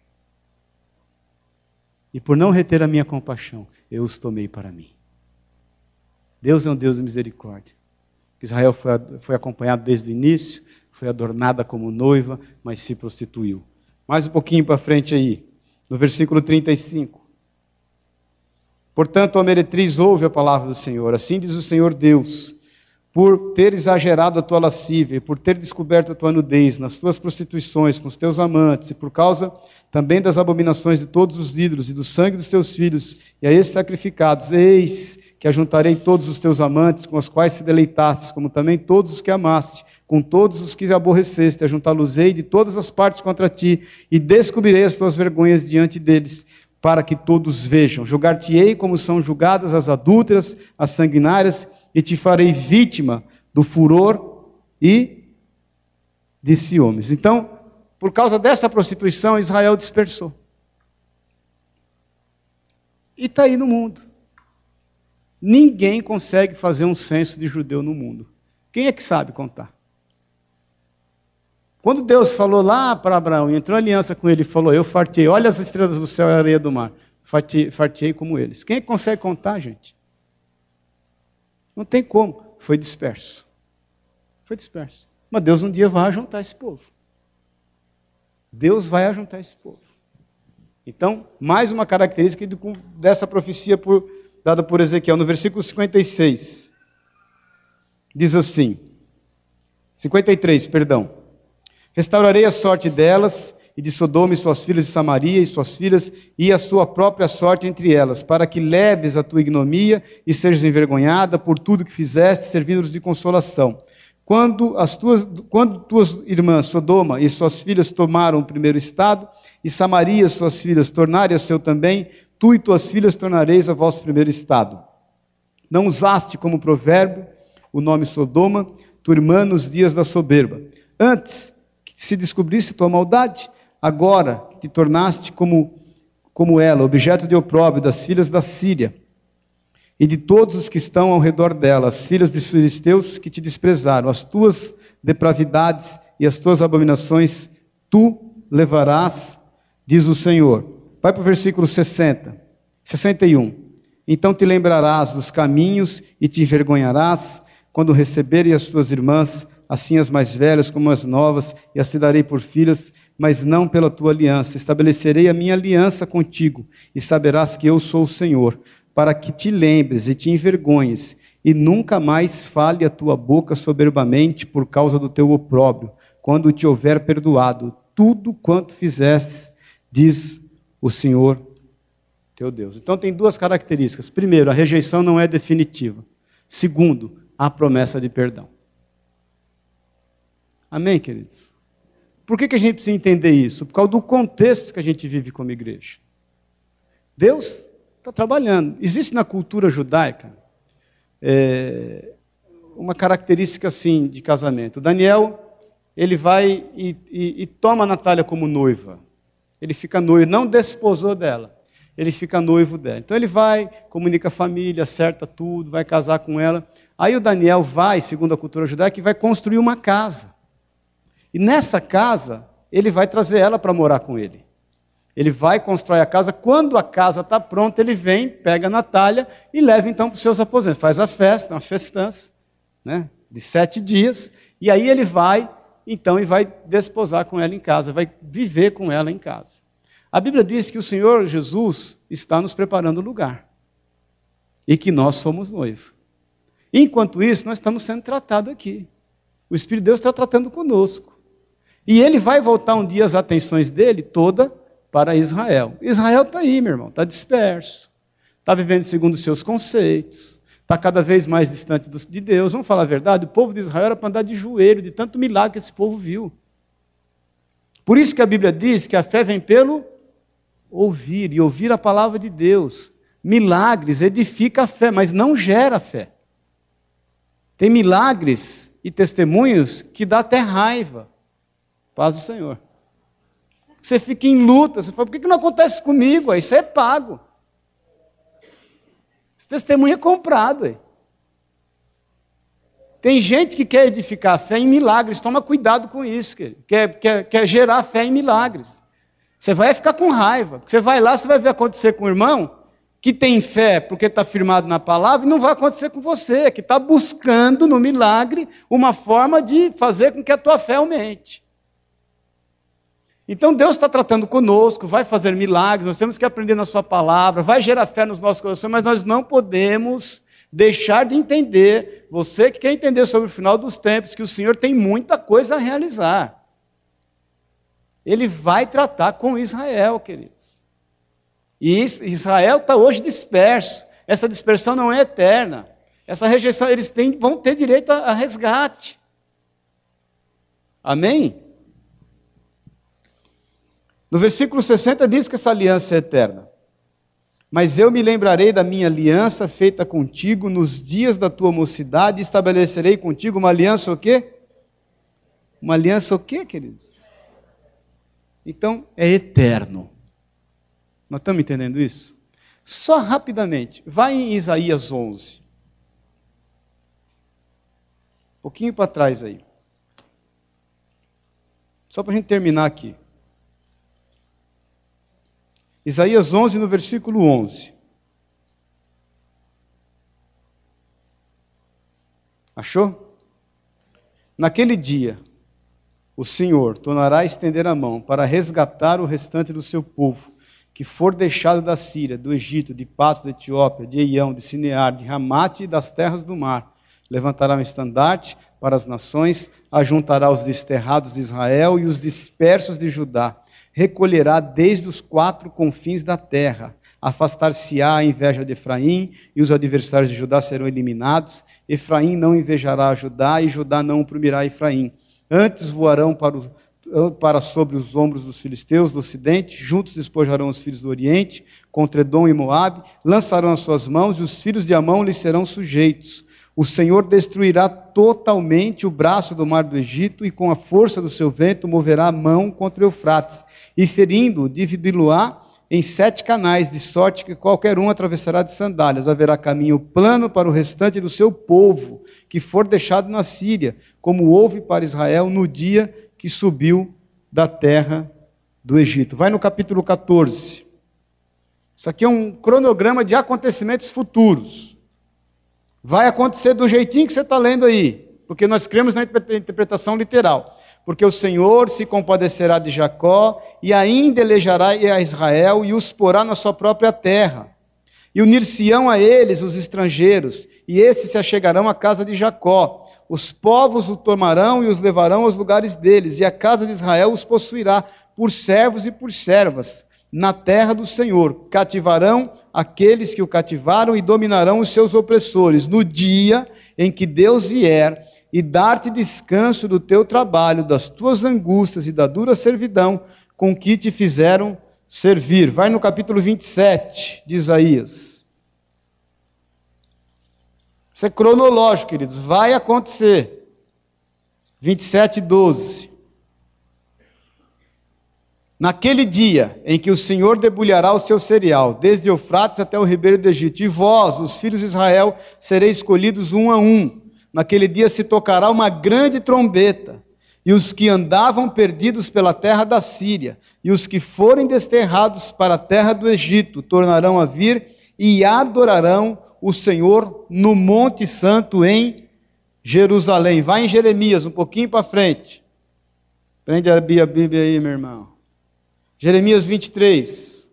E por não reter a minha compaixão, eu os tomei para mim. Deus é um Deus de misericórdia. Israel foi, foi acompanhado desde o início, foi adornada como noiva, mas se prostituiu. Mais um pouquinho para frente aí, no versículo 35. Portanto, a meretriz ouve a palavra do Senhor. Assim diz o Senhor Deus: por ter exagerado a tua lascívia, por ter descoberto a tua nudez nas tuas prostituições com os teus amantes, e por causa também das abominações de todos os ídolos e do sangue dos teus filhos, e a esses sacrificados, eis que ajuntarei todos os teus amantes com os quais se deleitaste, como também todos os que amaste, com todos os que aborreceste, ajuntá-los-ei de todas as partes contra ti, e descobrirei as tuas vergonhas diante deles para que todos vejam. Julgar-te-ei como são julgadas as adúlteras, as sanguinárias, e te farei vítima do furor e de ciúmes. Então, por causa dessa prostituição, Israel dispersou. E está aí no mundo. Ninguém consegue fazer um censo de judeu no mundo. Quem é que sabe contar? Quando Deus falou lá para Abraão, entrou aliança com ele e falou: Eu fartei, olha as estrelas do céu e a areia do mar. Fartei, fartei como eles. Quem é consegue contar, gente? Não tem como. Foi disperso. Foi disperso. Mas Deus um dia vai ajuntar esse povo. Deus vai ajuntar esse povo. Então, mais uma característica dessa profecia por, dada por Ezequiel, no versículo 56. Diz assim: 53, perdão. Restaurarei a sorte delas e de Sodoma e suas filhas de Samaria e suas filhas e a sua própria sorte entre elas, para que leves a tua ignomia e sejas envergonhada por tudo que fizeste, servindo-os de consolação. Quando as tuas, quando tuas irmãs Sodoma e suas filhas tomaram o primeiro estado, e Samaria e suas filhas tornarem a seu também, tu e tuas filhas tornareis a vosso primeiro estado. Não usaste como provérbio o nome Sodoma, tua irmã nos dias da soberba. Antes se descobrisse tua maldade, agora que te tornaste como, como ela, objeto de opróbrio das filhas da Síria e de todos os que estão ao redor dela, as filhas dos filisteus que te desprezaram, as tuas depravidades e as tuas abominações, tu levarás, diz o Senhor. Vai para o versículo 60, 61. Então te lembrarás dos caminhos e te envergonharás quando receberem as tuas irmãs, assim as mais velhas como as novas, e as te darei por filhas, mas não pela tua aliança. Estabelecerei a minha aliança contigo, e saberás que eu sou o Senhor, para que te lembres e te envergonhes, e nunca mais fale a tua boca soberbamente por causa do teu opróbrio, quando te houver perdoado tudo quanto fizestes, diz o Senhor teu Deus. Então tem duas características. Primeiro, a rejeição não é definitiva. Segundo, a promessa de perdão. Amém, queridos? Por que, que a gente precisa entender isso? Por causa do contexto que a gente vive como igreja. Deus está trabalhando. Existe na cultura judaica é, uma característica assim de casamento. Daniel, ele vai e, e, e toma a Natália como noiva. Ele fica noivo, não desposou dela. Ele fica noivo dela. Então ele vai, comunica a família, acerta tudo, vai casar com ela. Aí o Daniel vai, segundo a cultura judaica, e vai construir uma casa. E nessa casa, ele vai trazer ela para morar com ele. Ele vai, constrói a casa. Quando a casa está pronta, ele vem, pega a Natália e leva então para os seus aposentos. Faz a festa, uma festança, né, de sete dias. E aí ele vai, então, e vai desposar com ela em casa, vai viver com ela em casa. A Bíblia diz que o Senhor Jesus está nos preparando o lugar. E que nós somos noivo. Enquanto isso, nós estamos sendo tratados aqui. O Espírito de Deus está tratando conosco. E ele vai voltar um dia as atenções dele toda para Israel. Israel está aí, meu irmão, está disperso, está vivendo segundo os seus conceitos, está cada vez mais distante de Deus. Vamos falar a verdade? O povo de Israel era para andar de joelho, de tanto milagre que esse povo viu. Por isso que a Bíblia diz que a fé vem pelo ouvir, e ouvir a palavra de Deus. Milagres edifica a fé, mas não gera fé. Tem milagres e testemunhos que dá até raiva. Paz do Senhor. Você fica em luta, você fala, por que não acontece comigo? Isso é pago. Esse testemunho é comprado. Tem gente que quer edificar fé em milagres, toma cuidado com isso, quer, quer, quer gerar fé em milagres. Você vai ficar com raiva, porque você vai lá, você vai ver acontecer com o irmão que tem fé porque está firmado na palavra, e não vai acontecer com você, que está buscando no milagre uma forma de fazer com que a tua fé aumente. Então Deus está tratando conosco, vai fazer milagres, nós temos que aprender na Sua palavra, vai gerar fé nos nossos corações, mas nós não podemos deixar de entender, você que quer entender sobre o final dos tempos, que o Senhor tem muita coisa a realizar. Ele vai tratar com Israel, queridos. E Israel está hoje disperso. Essa dispersão não é eterna. Essa rejeição, eles têm, vão ter direito a, a resgate. Amém? No versículo 60 diz que essa aliança é eterna. Mas eu me lembrarei da minha aliança feita contigo nos dias da tua mocidade e estabelecerei contigo uma aliança o quê? Uma aliança o quê, queridos? Então, é eterno. Nós estamos entendendo isso? Só rapidamente, vai em Isaías 11. Um pouquinho para trás aí. Só para a gente terminar aqui. Isaías 11, no versículo 11. Achou? Naquele dia, o Senhor tornará a estender a mão para resgatar o restante do seu povo, que for deixado da Síria, do Egito, de Patos, da Etiópia, de Eião, de Sinear, de Ramate e das terras do mar. Levantará um estandarte para as nações, ajuntará os desterrados de Israel e os dispersos de Judá, recolherá desde os quatro confins da terra. Afastar-se-á a inveja de Efraim, e os adversários de Judá serão eliminados. Efraim não invejará Judá, e Judá não oprimirá Efraim. Antes voarão para, o, para sobre os ombros dos filisteus do ocidente, juntos despojarão os filhos do oriente, contra Edom e Moabe, lançarão as suas mãos, e os filhos de Amão lhes serão sujeitos. O Senhor destruirá totalmente o braço do mar do Egito, e com a força do seu vento moverá a mão contra Eufrates, e ferindo-o, dividi-lo-á em sete canais, de sorte que qualquer um atravessará de sandálias. Haverá caminho plano para o restante do seu povo, que for deixado na Síria, como houve para Israel no dia que subiu da terra do Egito. Vai no capítulo 14. Isso aqui é um cronograma de acontecimentos futuros. Vai acontecer do jeitinho que você está lendo aí, porque nós cremos na interpretação literal porque o Senhor se compadecerá de Jacó e ainda elejará a Israel e os porá na sua própria terra. E unir-se-ão a eles os estrangeiros, e esses se achegarão à casa de Jacó. Os povos o tomarão e os levarão aos lugares deles, e a casa de Israel os possuirá por servos e por servas, na terra do Senhor. Cativarão aqueles que o cativaram e dominarão os seus opressores. No dia em que Deus vier e dar-te descanso do teu trabalho, das tuas angústias e da dura servidão com que te fizeram servir. Vai no capítulo 27 de Isaías. Isso é cronológico, queridos, vai acontecer. 27, 12. Naquele dia em que o Senhor debulhará o seu cereal, desde Eufrates até o ribeiro do Egito, e vós, os filhos de Israel, sereis escolhidos um a um Naquele dia se tocará uma grande trombeta, e os que andavam perdidos pela terra da Síria, e os que forem desterrados para a terra do Egito, tornarão a vir e adorarão o Senhor no Monte Santo em Jerusalém. Vai em Jeremias, um pouquinho para frente. Prende a Bíblia aí, meu irmão. Jeremias 23.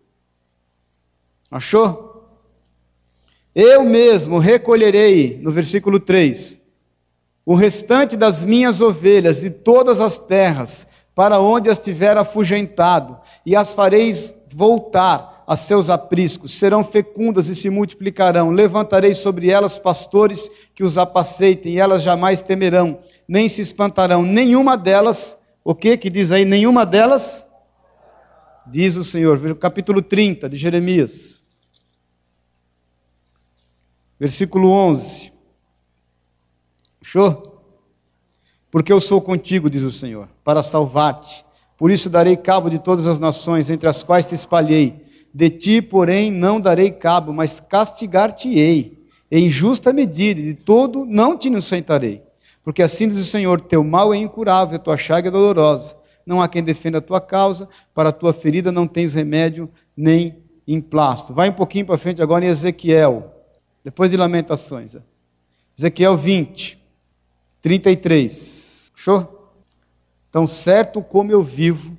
Achou? Eu mesmo recolherei, no versículo 3, o restante das minhas ovelhas de todas as terras, para onde as tiver afugentado, e as fareis voltar a seus apriscos, serão fecundas e se multiplicarão. Levantarei sobre elas pastores que os apaceitem, e elas jamais temerão, nem se espantarão. Nenhuma delas, o que que diz aí? Nenhuma delas, diz o Senhor. Capítulo 30 de Jeremias, versículo 11. Fechou? Porque eu sou contigo, diz o Senhor, para salvar-te. Por isso darei cabo de todas as nações entre as quais te espalhei. De ti, porém, não darei cabo, mas castigar-te-ei em justa medida, de todo não te inocentarei. Porque assim diz o Senhor: teu mal é incurável, tua chaga é dolorosa. Não há quem defenda a tua causa, para a tua ferida não tens remédio nem emplasto. Vai um pouquinho para frente agora em Ezequiel, depois de Lamentações. Ezequiel 20. 33. Show? Tão certo como eu vivo,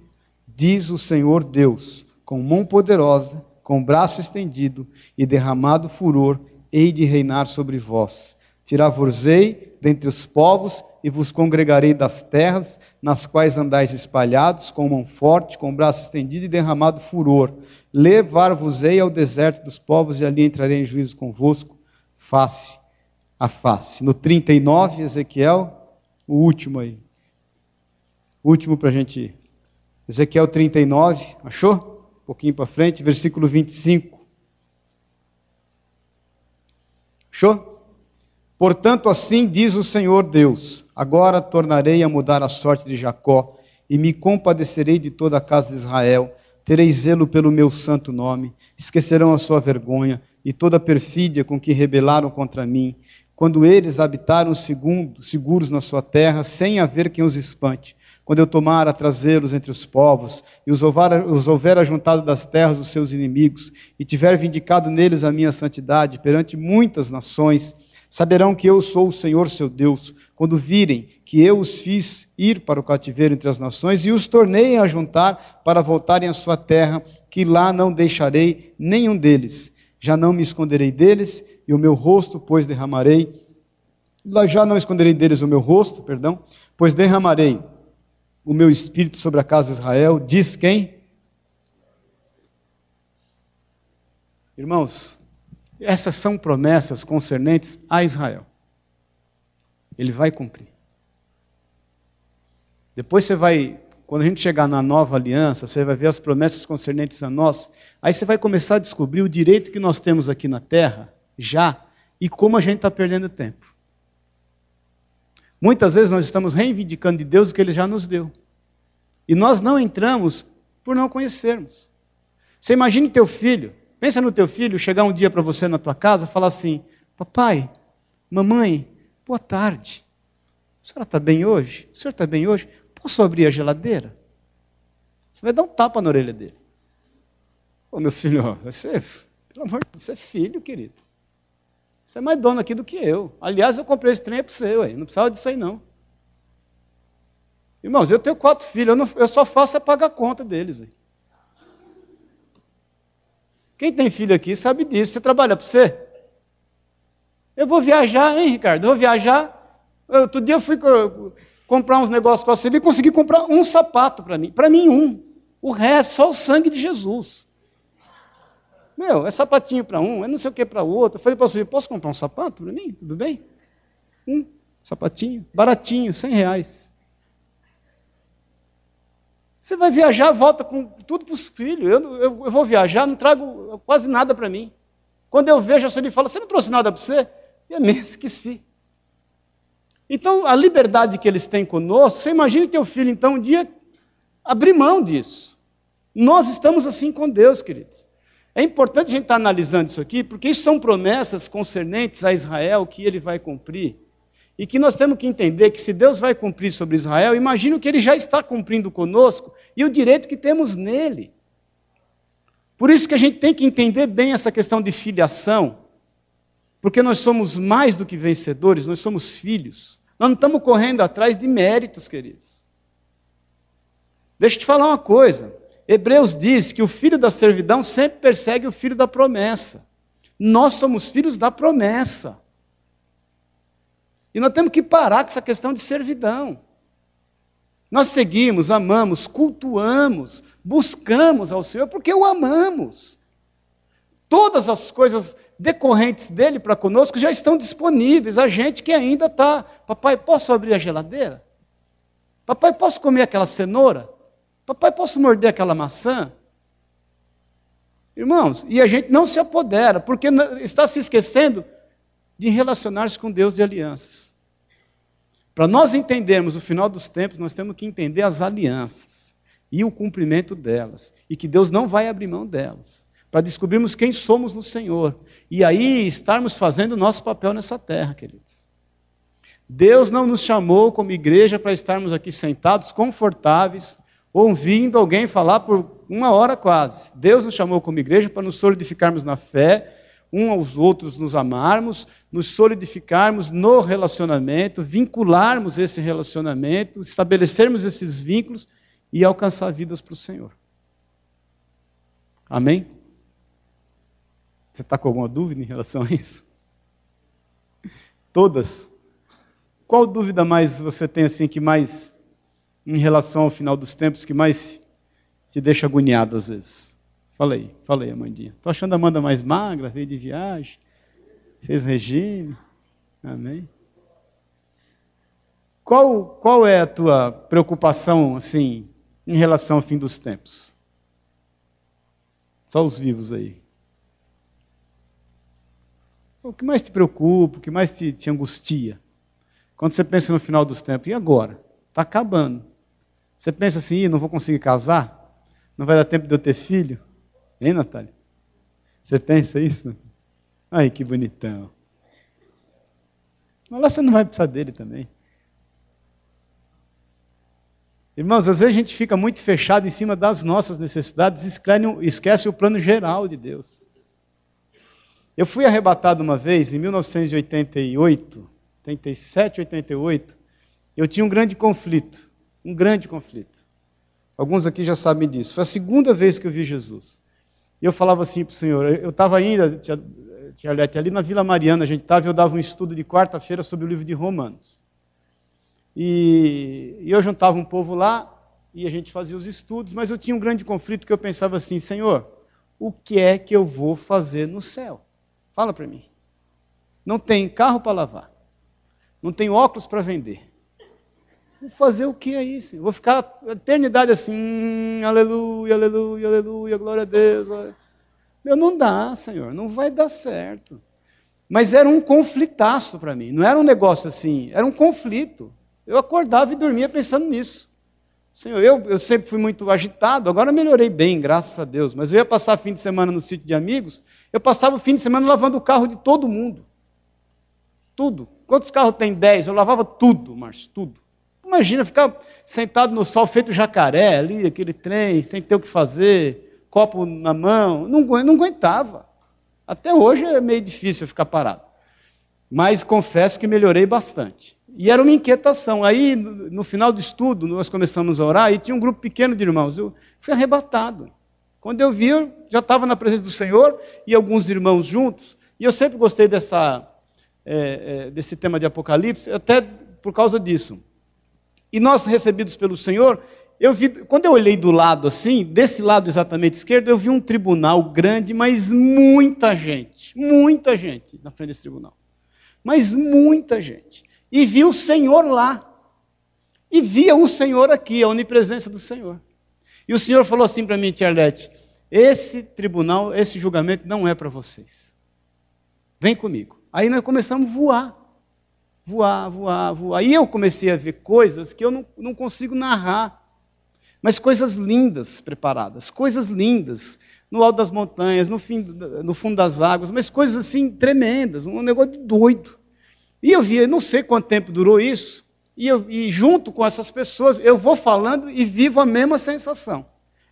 diz o Senhor Deus, com mão poderosa, com braço estendido e derramado furor, hei de reinar sobre vós. Tirar-vos-ei dentre os povos e vos congregarei das terras nas quais andais espalhados, com mão forte, com braço estendido e derramado furor. Levar-vos-ei ao deserto dos povos e ali entrarei em juízo convosco, face a face. No 39, Ezequiel, o último aí. O último para a gente ir. Ezequiel 39, achou? Um pouquinho para frente, versículo 25. Achou? Portanto, assim diz o Senhor Deus: Agora tornarei a mudar a sorte de Jacó e me compadecerei de toda a casa de Israel. Terei zelo pelo meu santo nome, esquecerão a sua vergonha e toda a perfídia com que rebelaram contra mim quando eles habitaram segundo, seguros na sua terra, sem haver quem os espante. Quando eu tomar a trazê-los entre os povos, e os houver, os houver ajuntado das terras dos seus inimigos, e tiver vindicado neles a minha santidade perante muitas nações, saberão que eu sou o Senhor seu Deus, quando virem que eu os fiz ir para o cativeiro entre as nações e os tornei a juntar para voltarem à sua terra, que lá não deixarei nenhum deles. Já não me esconderei deles, e o meu rosto, pois, derramarei Já não esconderei deles o meu rosto, perdão, pois derramarei o meu espírito sobre a casa de Israel, diz quem? Irmãos, essas são promessas concernentes a Israel. Ele vai cumprir. Depois você vai, quando a gente chegar na nova aliança, você vai ver as promessas concernentes a nós. Aí você vai começar a descobrir o direito que nós temos aqui na terra, já, e como a gente está perdendo tempo. Muitas vezes nós estamos reivindicando de Deus o que Ele já nos deu. E nós não entramos por não conhecermos. Você imagine teu filho, pensa no teu filho chegar um dia para você na tua casa e falar assim: Papai, mamãe, boa tarde. A senhora está bem hoje? O senhor está bem hoje? Posso abrir a geladeira? Você vai dar um tapa na orelha dele. Ô meu filho, você, pelo amor de Deus, você é filho, querido. Você é mais dono aqui do que eu. Aliás, eu comprei esse trem para você, ué. não precisava disso aí não. Irmãos, eu tenho quatro filhos, eu, não, eu só faço é pagar a conta deles. Ué. Quem tem filho aqui sabe disso. Você trabalha para você? Eu vou viajar, hein, Ricardo? Eu vou viajar. Outro dia eu fui comprar uns negócios com a Silvia e consegui comprar um sapato para mim. Para mim, um. O resto, só o sangue de Jesus. Meu, é sapatinho para um, é não sei o que para o outro. Eu falei para você, posso comprar um sapato para mim? Tudo bem? Um sapatinho, baratinho, 100 reais. Você vai viajar, volta com tudo para os filhos. Eu, eu, eu, vou viajar, não trago quase nada para mim. Quando eu vejo, você me fala, você não trouxe nada para você? E é mesmo, esqueci. Então, a liberdade que eles têm conosco, você imagine teu filho, então, um dia abrir mão disso. Nós estamos assim com Deus, queridos. É importante a gente estar analisando isso aqui, porque isso são promessas concernentes a Israel que ele vai cumprir. E que nós temos que entender que se Deus vai cumprir sobre Israel, imagino que ele já está cumprindo conosco e o direito que temos nele. Por isso que a gente tem que entender bem essa questão de filiação, porque nós somos mais do que vencedores, nós somos filhos. Nós não estamos correndo atrás de méritos, queridos. Deixa eu te falar uma coisa. Hebreus diz que o filho da servidão sempre persegue o filho da promessa. Nós somos filhos da promessa. E nós temos que parar com essa questão de servidão. Nós seguimos, amamos, cultuamos, buscamos ao Senhor porque o amamos. Todas as coisas decorrentes dele para conosco já estão disponíveis. A gente que ainda está, papai, posso abrir a geladeira? Papai, posso comer aquela cenoura? Papai, posso morder aquela maçã? Irmãos, e a gente não se apodera, porque está se esquecendo de relacionar-se com Deus de alianças. Para nós entendermos o final dos tempos, nós temos que entender as alianças e o cumprimento delas, e que Deus não vai abrir mão delas, para descobrirmos quem somos no Senhor, e aí estarmos fazendo o nosso papel nessa terra, queridos. Deus não nos chamou como igreja para estarmos aqui sentados, confortáveis, ouvindo alguém falar por uma hora quase. Deus nos chamou como igreja para nos solidificarmos na fé, um aos outros nos amarmos, nos solidificarmos no relacionamento, vincularmos esse relacionamento, estabelecermos esses vínculos e alcançar vidas para o Senhor. Amém? Você está com alguma dúvida em relação a isso? Todas? Qual dúvida mais você tem assim que mais em relação ao final dos tempos que mais te deixa agoniado às vezes? Falei, falei, Amandinha. Estou achando a Amanda mais magra, veio de viagem, fez regime. Amém? Qual, qual é a tua preocupação, assim, em relação ao fim dos tempos? Só os vivos aí. O que mais te preocupa, o que mais te, te angustia? Quando você pensa no final dos tempos, e agora? Está acabando. Você pensa assim, não vou conseguir casar? Não vai dar tempo de eu ter filho? Hein, Natália? Você pensa isso? Ai, que bonitão. Mas lá você não vai precisar dele também. Irmãos, às vezes a gente fica muito fechado em cima das nossas necessidades e esquece o plano geral de Deus. Eu fui arrebatado uma vez, em 1988, 87, 88. Eu tinha um grande conflito um grande conflito. Alguns aqui já sabem disso. Foi a segunda vez que eu vi Jesus. E eu falava assim para o Senhor, eu estava ainda Tiarlete, ali na Vila Mariana a gente estava eu dava um estudo de quarta-feira sobre o livro de Romanos. E, e eu juntava um povo lá e a gente fazia os estudos, mas eu tinha um grande conflito que eu pensava assim, Senhor, o que é que eu vou fazer no céu? Fala para mim. Não tem carro para lavar. Não tem óculos para vender. Vou fazer o que aí, Senhor? Vou ficar a eternidade assim, aleluia, aleluia, aleluia, glória a Deus. Glória. Meu, não dá, Senhor, não vai dar certo. Mas era um conflitaço para mim, não era um negócio assim, era um conflito. Eu acordava e dormia pensando nisso. Senhor, eu, eu sempre fui muito agitado, agora melhorei bem, graças a Deus. Mas eu ia passar fim de semana no sítio de amigos, eu passava o fim de semana lavando o carro de todo mundo. Tudo. Quantos carros tem? Dez. Eu lavava tudo, Márcio, tudo. Imagina ficar sentado no sol feito jacaré ali, aquele trem, sem ter o que fazer, copo na mão. Não, não aguentava. Até hoje é meio difícil ficar parado. Mas confesso que melhorei bastante. E era uma inquietação. Aí, no final do estudo, nós começamos a orar e tinha um grupo pequeno de irmãos. Eu fui arrebatado. Quando eu vi, eu já estava na presença do Senhor e alguns irmãos juntos. E eu sempre gostei dessa, é, é, desse tema de Apocalipse, até por causa disso. E nós, recebidos pelo Senhor, eu vi, quando eu olhei do lado assim, desse lado exatamente esquerdo, eu vi um tribunal grande, mas muita gente, muita gente na frente desse tribunal. Mas muita gente e viu o Senhor lá. E via o Senhor aqui, a onipresença do Senhor. E o Senhor falou assim para mim, Tiarlete: esse tribunal, esse julgamento não é para vocês. Vem comigo. Aí nós começamos a voar. Voar, voar, voar. E eu comecei a ver coisas que eu não, não consigo narrar. Mas coisas lindas preparadas, coisas lindas, no alto das montanhas, no, fim, no fundo das águas, mas coisas assim tremendas, um negócio de doido. E eu vi, não sei quanto tempo durou isso, e, eu, e junto com essas pessoas, eu vou falando e vivo a mesma sensação.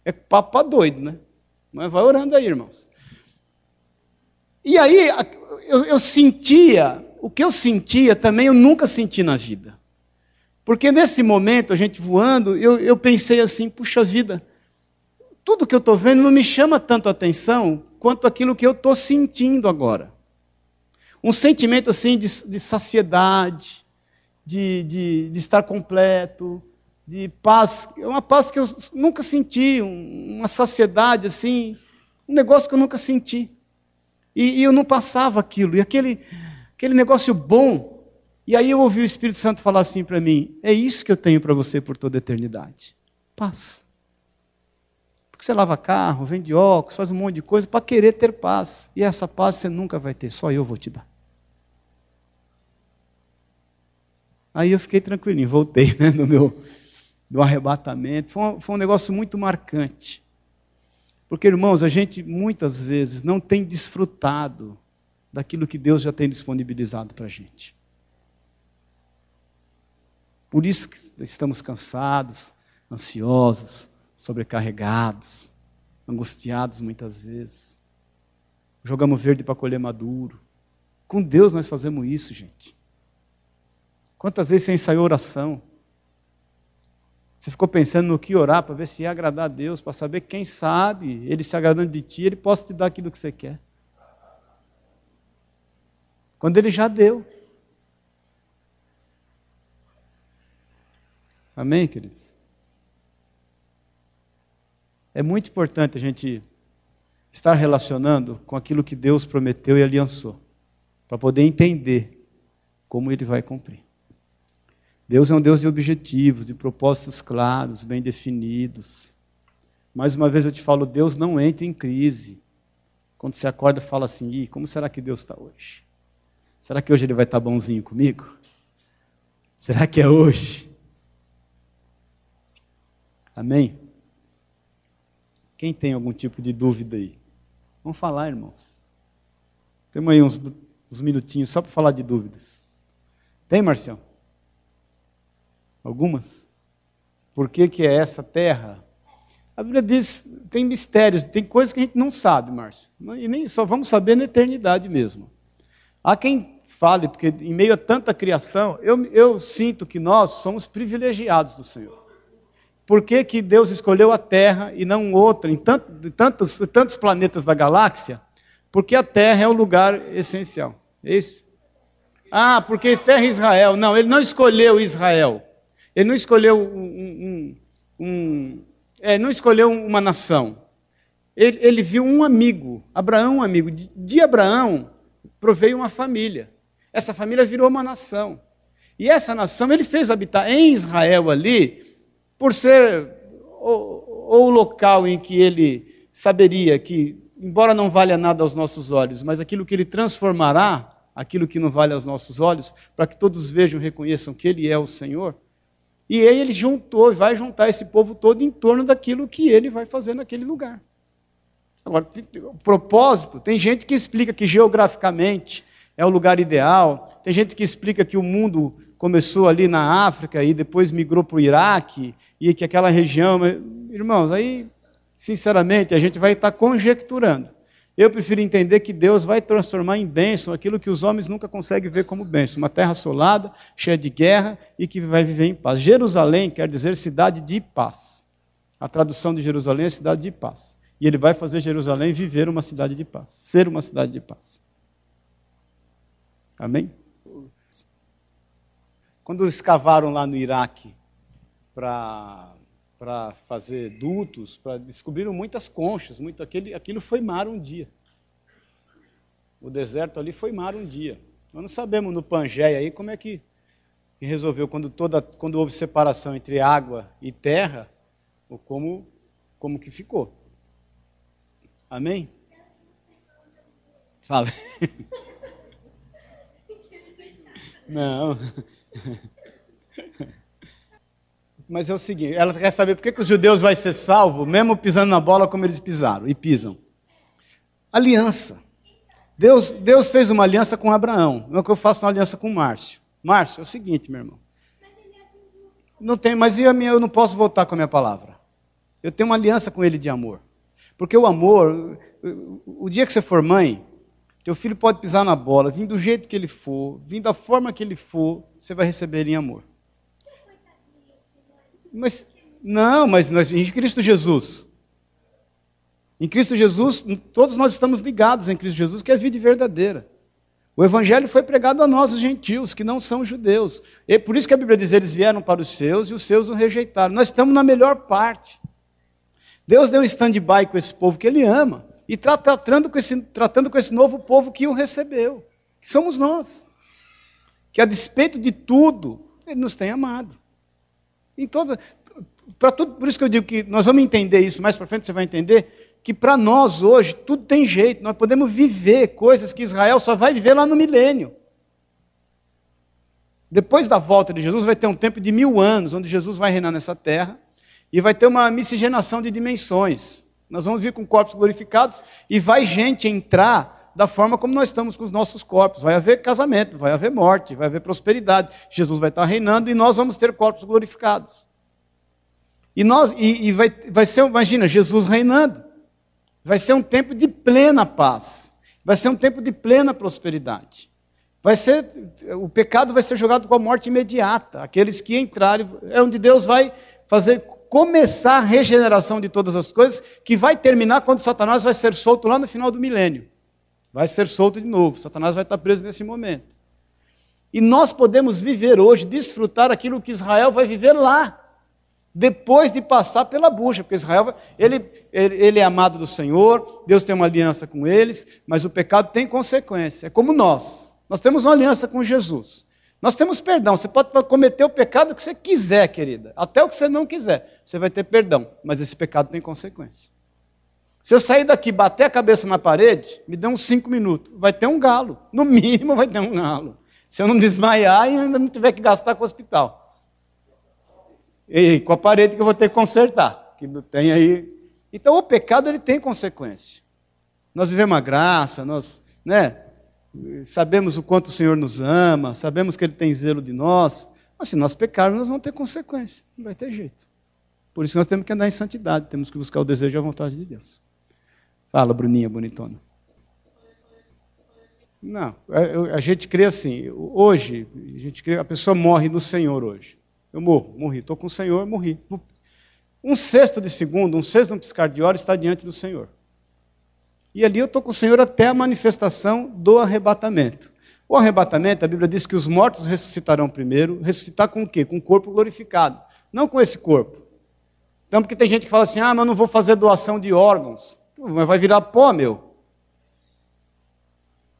É papo doido, né? Mas vai orando aí, irmãos. E aí, eu, eu sentia, o que eu sentia também eu nunca senti na vida. Porque nesse momento, a gente voando, eu, eu pensei assim, puxa vida, tudo que eu estou vendo não me chama tanto atenção quanto aquilo que eu estou sentindo agora um sentimento assim de, de saciedade, de, de, de, estar completo, de paz, é uma paz que eu nunca senti, uma saciedade assim, um negócio que eu nunca senti. E, e eu não passava aquilo, e aquele, aquele negócio bom. E aí eu ouvi o Espírito Santo falar assim para mim: é isso que eu tenho para você por toda a eternidade. Paz. Porque você lava carro, vende óculos, faz um monte de coisa para querer ter paz. E essa paz você nunca vai ter, só eu vou te dar. Aí eu fiquei tranquilinho, voltei né, no meu no arrebatamento. Foi um, foi um negócio muito marcante. Porque, irmãos, a gente muitas vezes não tem desfrutado daquilo que Deus já tem disponibilizado para a gente. Por isso que estamos cansados, ansiosos, sobrecarregados, angustiados muitas vezes. Jogamos verde para colher maduro. Com Deus nós fazemos isso, gente. Quantas vezes você ensaiou oração? Você ficou pensando no que orar para ver se ia agradar a Deus, para saber quem sabe, Ele se agradando de ti, Ele possa te dar aquilo que você quer. Quando Ele já deu. Amém, queridos? É muito importante a gente estar relacionando com aquilo que Deus prometeu e aliançou, para poder entender como Ele vai cumprir. Deus é um Deus de objetivos, de propósitos claros, bem definidos. Mais uma vez eu te falo, Deus não entra em crise. Quando você acorda, fala assim: como será que Deus está hoje? Será que hoje Ele vai estar tá bonzinho comigo? Será que é hoje? Amém? Quem tem algum tipo de dúvida aí? Vamos falar, irmãos. Temos aí uns, uns minutinhos só para falar de dúvidas. Tem, Marcião? Algumas. Por que, que é essa terra? A Bíblia diz, tem mistérios, tem coisas que a gente não sabe, Márcio. E nem só vamos saber na eternidade mesmo. Há quem fale, porque em meio a tanta criação, eu, eu sinto que nós somos privilegiados do Senhor. Por que, que Deus escolheu a Terra e não outra, em tantos, tantos, planetas da galáxia, Porque a terra é o lugar essencial. É isso? Ah, porque terra é Israel. Não, ele não escolheu Israel. Ele não escolheu um, um, um é, não escolheu uma nação. Ele, ele, viu um amigo, Abraão, um amigo. De, de Abraão proveio uma família. Essa família virou uma nação. E essa nação ele fez habitar em Israel ali, por ser o, o local em que ele saberia que, embora não valha nada aos nossos olhos, mas aquilo que ele transformará, aquilo que não vale aos nossos olhos, para que todos vejam e reconheçam que ele é o Senhor. E aí ele juntou, vai juntar esse povo todo em torno daquilo que ele vai fazer naquele lugar. Agora, o propósito, tem gente que explica que geograficamente é o lugar ideal, tem gente que explica que o mundo começou ali na África e depois migrou para o Iraque, e que aquela região. Irmãos, aí, sinceramente, a gente vai estar conjecturando. Eu prefiro entender que Deus vai transformar em bênção aquilo que os homens nunca conseguem ver como bênção. Uma terra assolada, cheia de guerra e que vai viver em paz. Jerusalém quer dizer cidade de paz. A tradução de Jerusalém é cidade de paz. E ele vai fazer Jerusalém viver uma cidade de paz, ser uma cidade de paz. Amém? Quando escavaram lá no Iraque para fazer dutos, descobriram muitas conchas, muito aquele, aquilo foi mar um dia. O deserto ali foi mar um dia. Nós não sabemos no Pangeia aí como é que, que resolveu quando toda quando houve separação entre água e terra, ou como como que ficou. Amém? Sabe? Não. Mas é o seguinte, ela quer saber por que, que os judeus vão ser salvos, mesmo pisando na bola como eles pisaram, e pisam. Aliança. Deus, Deus fez uma aliança com Abraão, não é que eu faço uma aliança com Márcio. Márcio, é o seguinte, meu irmão. Não tem, mas eu, eu não posso voltar com a minha palavra. Eu tenho uma aliança com ele de amor. Porque o amor, o dia que você for mãe, teu filho pode pisar na bola, vir do jeito que ele for, vir da forma que ele for, você vai receber em amor. Mas não, mas nós, em Cristo Jesus. Em Cristo Jesus, todos nós estamos ligados em Cristo Jesus, que é a vida verdadeira. O Evangelho foi pregado a nós, os gentios, que não são judeus. E por isso que a Bíblia diz: eles vieram para os seus e os seus o rejeitaram. Nós estamos na melhor parte. Deus deu um stand-by com esse povo que ele ama e tratando com, esse, tratando com esse novo povo que o recebeu, que somos nós. Que a despeito de tudo, ele nos tem amado. Em toda, tudo, por isso que eu digo que nós vamos entender isso, mais para frente você vai entender, que para nós hoje tudo tem jeito, nós podemos viver coisas que Israel só vai viver lá no milênio. Depois da volta de Jesus, vai ter um tempo de mil anos, onde Jesus vai reinar nessa terra, e vai ter uma miscigenação de dimensões. Nós vamos vir com corpos glorificados e vai gente entrar da forma como nós estamos com os nossos corpos. Vai haver casamento, vai haver morte, vai haver prosperidade. Jesus vai estar reinando e nós vamos ter corpos glorificados. E, nós, e, e vai, vai ser, imagina, Jesus reinando. Vai ser um tempo de plena paz. Vai ser um tempo de plena prosperidade. Vai ser, o pecado vai ser jogado com a morte imediata. Aqueles que entrarem, é onde Deus vai fazer começar a regeneração de todas as coisas, que vai terminar quando Satanás vai ser solto lá no final do milênio. Vai ser solto de novo. Satanás vai estar preso nesse momento. E nós podemos viver hoje, desfrutar aquilo que Israel vai viver lá, depois de passar pela bucha, porque Israel, ele, ele, ele é amado do Senhor, Deus tem uma aliança com eles, mas o pecado tem consequência. É como nós. Nós temos uma aliança com Jesus. Nós temos perdão. Você pode cometer o pecado que você quiser, querida. Até o que você não quiser. Você vai ter perdão. Mas esse pecado tem consequência. Se eu sair daqui e bater a cabeça na parede, me dê uns cinco minutos. Vai ter um galo. No mínimo vai ter um galo. Se eu não desmaiar e ainda não tiver que gastar com o hospital. E com a parede que eu vou ter que consertar. Que tem aí. Então o pecado ele tem consequência. Nós vivemos a graça, nós, né? Sabemos o quanto o Senhor nos ama, sabemos que Ele tem zelo de nós, mas se nós pecarmos, nós vamos ter consequência, não vai ter jeito. Por isso nós temos que andar em santidade, temos que buscar o desejo e a vontade de Deus. Fala, Bruninha bonitona. Não, é, a, gente crê assim, hoje, a gente crê, a pessoa morre no Senhor hoje. Eu morro, morri, estou com o Senhor, morri. Um sexto de segundo, um sexto de um piscar de hora está diante do Senhor. E ali eu estou com o Senhor até a manifestação do arrebatamento. O arrebatamento, a Bíblia diz que os mortos ressuscitarão primeiro. Ressuscitar com o quê? Com o corpo glorificado. Não com esse corpo. Então, porque tem gente que fala assim: ah, mas não vou fazer doação de órgãos. Mas vai virar pó, meu.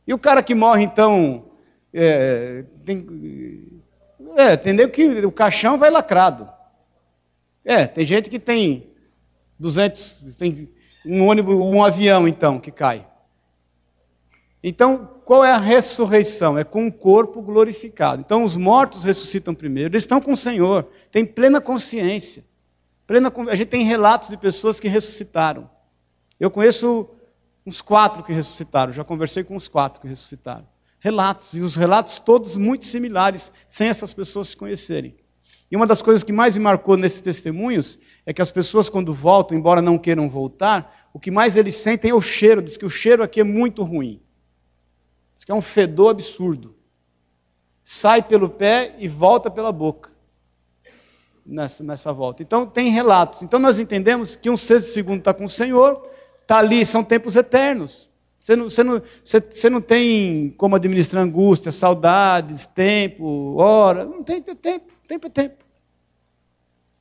E o cara que morre, então, é, tem, é, entendeu que o caixão vai lacrado. É, tem gente que tem 200, tem um ônibus, um avião, então, que cai. Então, qual é a ressurreição? É com o corpo glorificado. Então, os mortos ressuscitam primeiro, eles estão com o Senhor, têm plena consciência. Plena, a gente tem relatos de pessoas que ressuscitaram. Eu conheço uns quatro que ressuscitaram, já conversei com uns quatro que ressuscitaram. Relatos, e os relatos todos muito similares, sem essas pessoas se conhecerem. E uma das coisas que mais me marcou nesses testemunhos é que as pessoas, quando voltam, embora não queiram voltar, o que mais eles sentem é o cheiro. Diz que o cheiro aqui é muito ruim. Diz que é um fedor absurdo. Sai pelo pé e volta pela boca. Nessa, nessa volta. Então, tem relatos. Então, nós entendemos que um sexto segundo está com o Senhor, está ali, são tempos eternos. Você não, você, não, você, você não tem como administrar angústia, saudades, tempo, hora. Não tem tempo. Tempo é tempo.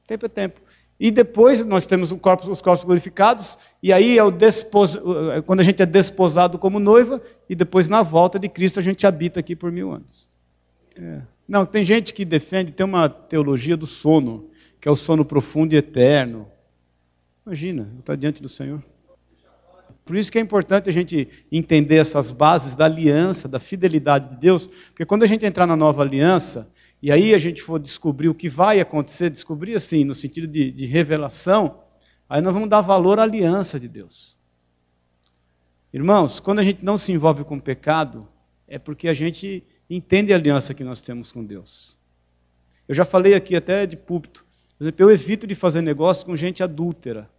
Tempo é tempo. E depois nós temos corpo, os corpos glorificados, e aí é o despos, quando a gente é desposado como noiva, e depois na volta de Cristo a gente habita aqui por mil anos. É. Não, tem gente que defende, tem uma teologia do sono, que é o sono profundo e eterno. Imagina, está diante do Senhor. Por isso que é importante a gente entender essas bases da aliança, da fidelidade de Deus, porque quando a gente entrar na nova aliança, e aí a gente for descobrir o que vai acontecer, descobrir assim, no sentido de, de revelação, aí nós vamos dar valor à aliança de Deus. Irmãos, quando a gente não se envolve com pecado, é porque a gente entende a aliança que nós temos com Deus. Eu já falei aqui até de púlpito. Por exemplo, eu evito de fazer negócio com gente adúltera.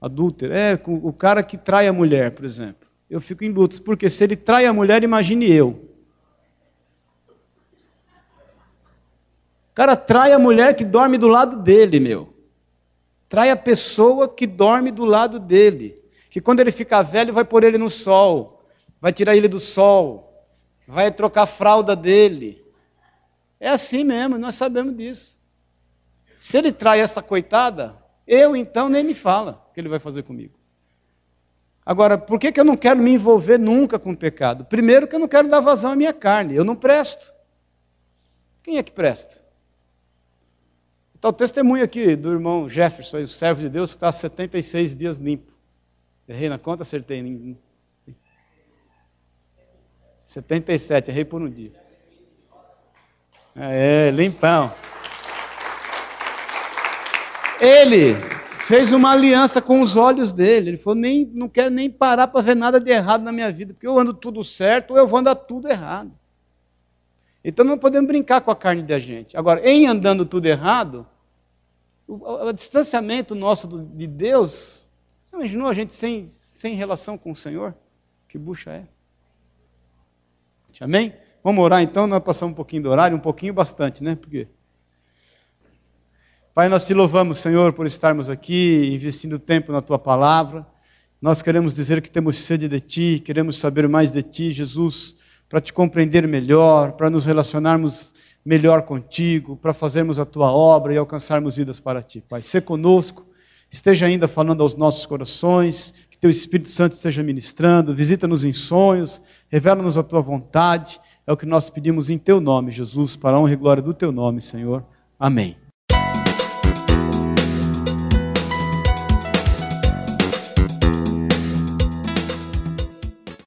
Adúltera. É, o cara que trai a mulher, por exemplo. Eu fico em lutas, porque se ele trai a mulher, imagine eu. O cara trai a mulher que dorme do lado dele, meu. Trai a pessoa que dorme do lado dele. Que quando ele ficar velho, vai pôr ele no sol. Vai tirar ele do sol. Vai trocar a fralda dele. É assim mesmo, nós sabemos disso. Se ele trai essa coitada, eu então nem me fala que ele vai fazer comigo. Agora, por que, que eu não quero me envolver nunca com o pecado? Primeiro, que eu não quero dar vazão à minha carne. Eu não presto. Quem é que presta? Está o testemunho aqui do irmão Jefferson, o servo de Deus, que está há 76 dias limpo. Errei na conta, acertei. 77, errei por um dia. É, limpão. Ele fez uma aliança com os olhos dele. Ele falou: nem, não quero nem parar para ver nada de errado na minha vida, porque eu ando tudo certo ou eu vou andar tudo errado. Então não podemos brincar com a carne da gente. Agora, em andando tudo errado, o, o distanciamento nosso de Deus, você imaginou a gente sem, sem relação com o Senhor? Que bucha é? Amém? Vamos orar então, nós passamos um pouquinho do horário, um pouquinho bastante, né? Porque Pai, nós te louvamos, Senhor, por estarmos aqui, investindo tempo na tua palavra. Nós queremos dizer que temos sede de ti, queremos saber mais de ti, Jesus para te compreender melhor, para nos relacionarmos melhor contigo, para fazermos a tua obra e alcançarmos vidas para ti. Pai, se conosco, esteja ainda falando aos nossos corações, que teu Espírito Santo esteja ministrando, visita-nos em sonhos, revela-nos a tua vontade. É o que nós pedimos em teu nome, Jesus, para a honra e glória do teu nome, Senhor. Amém.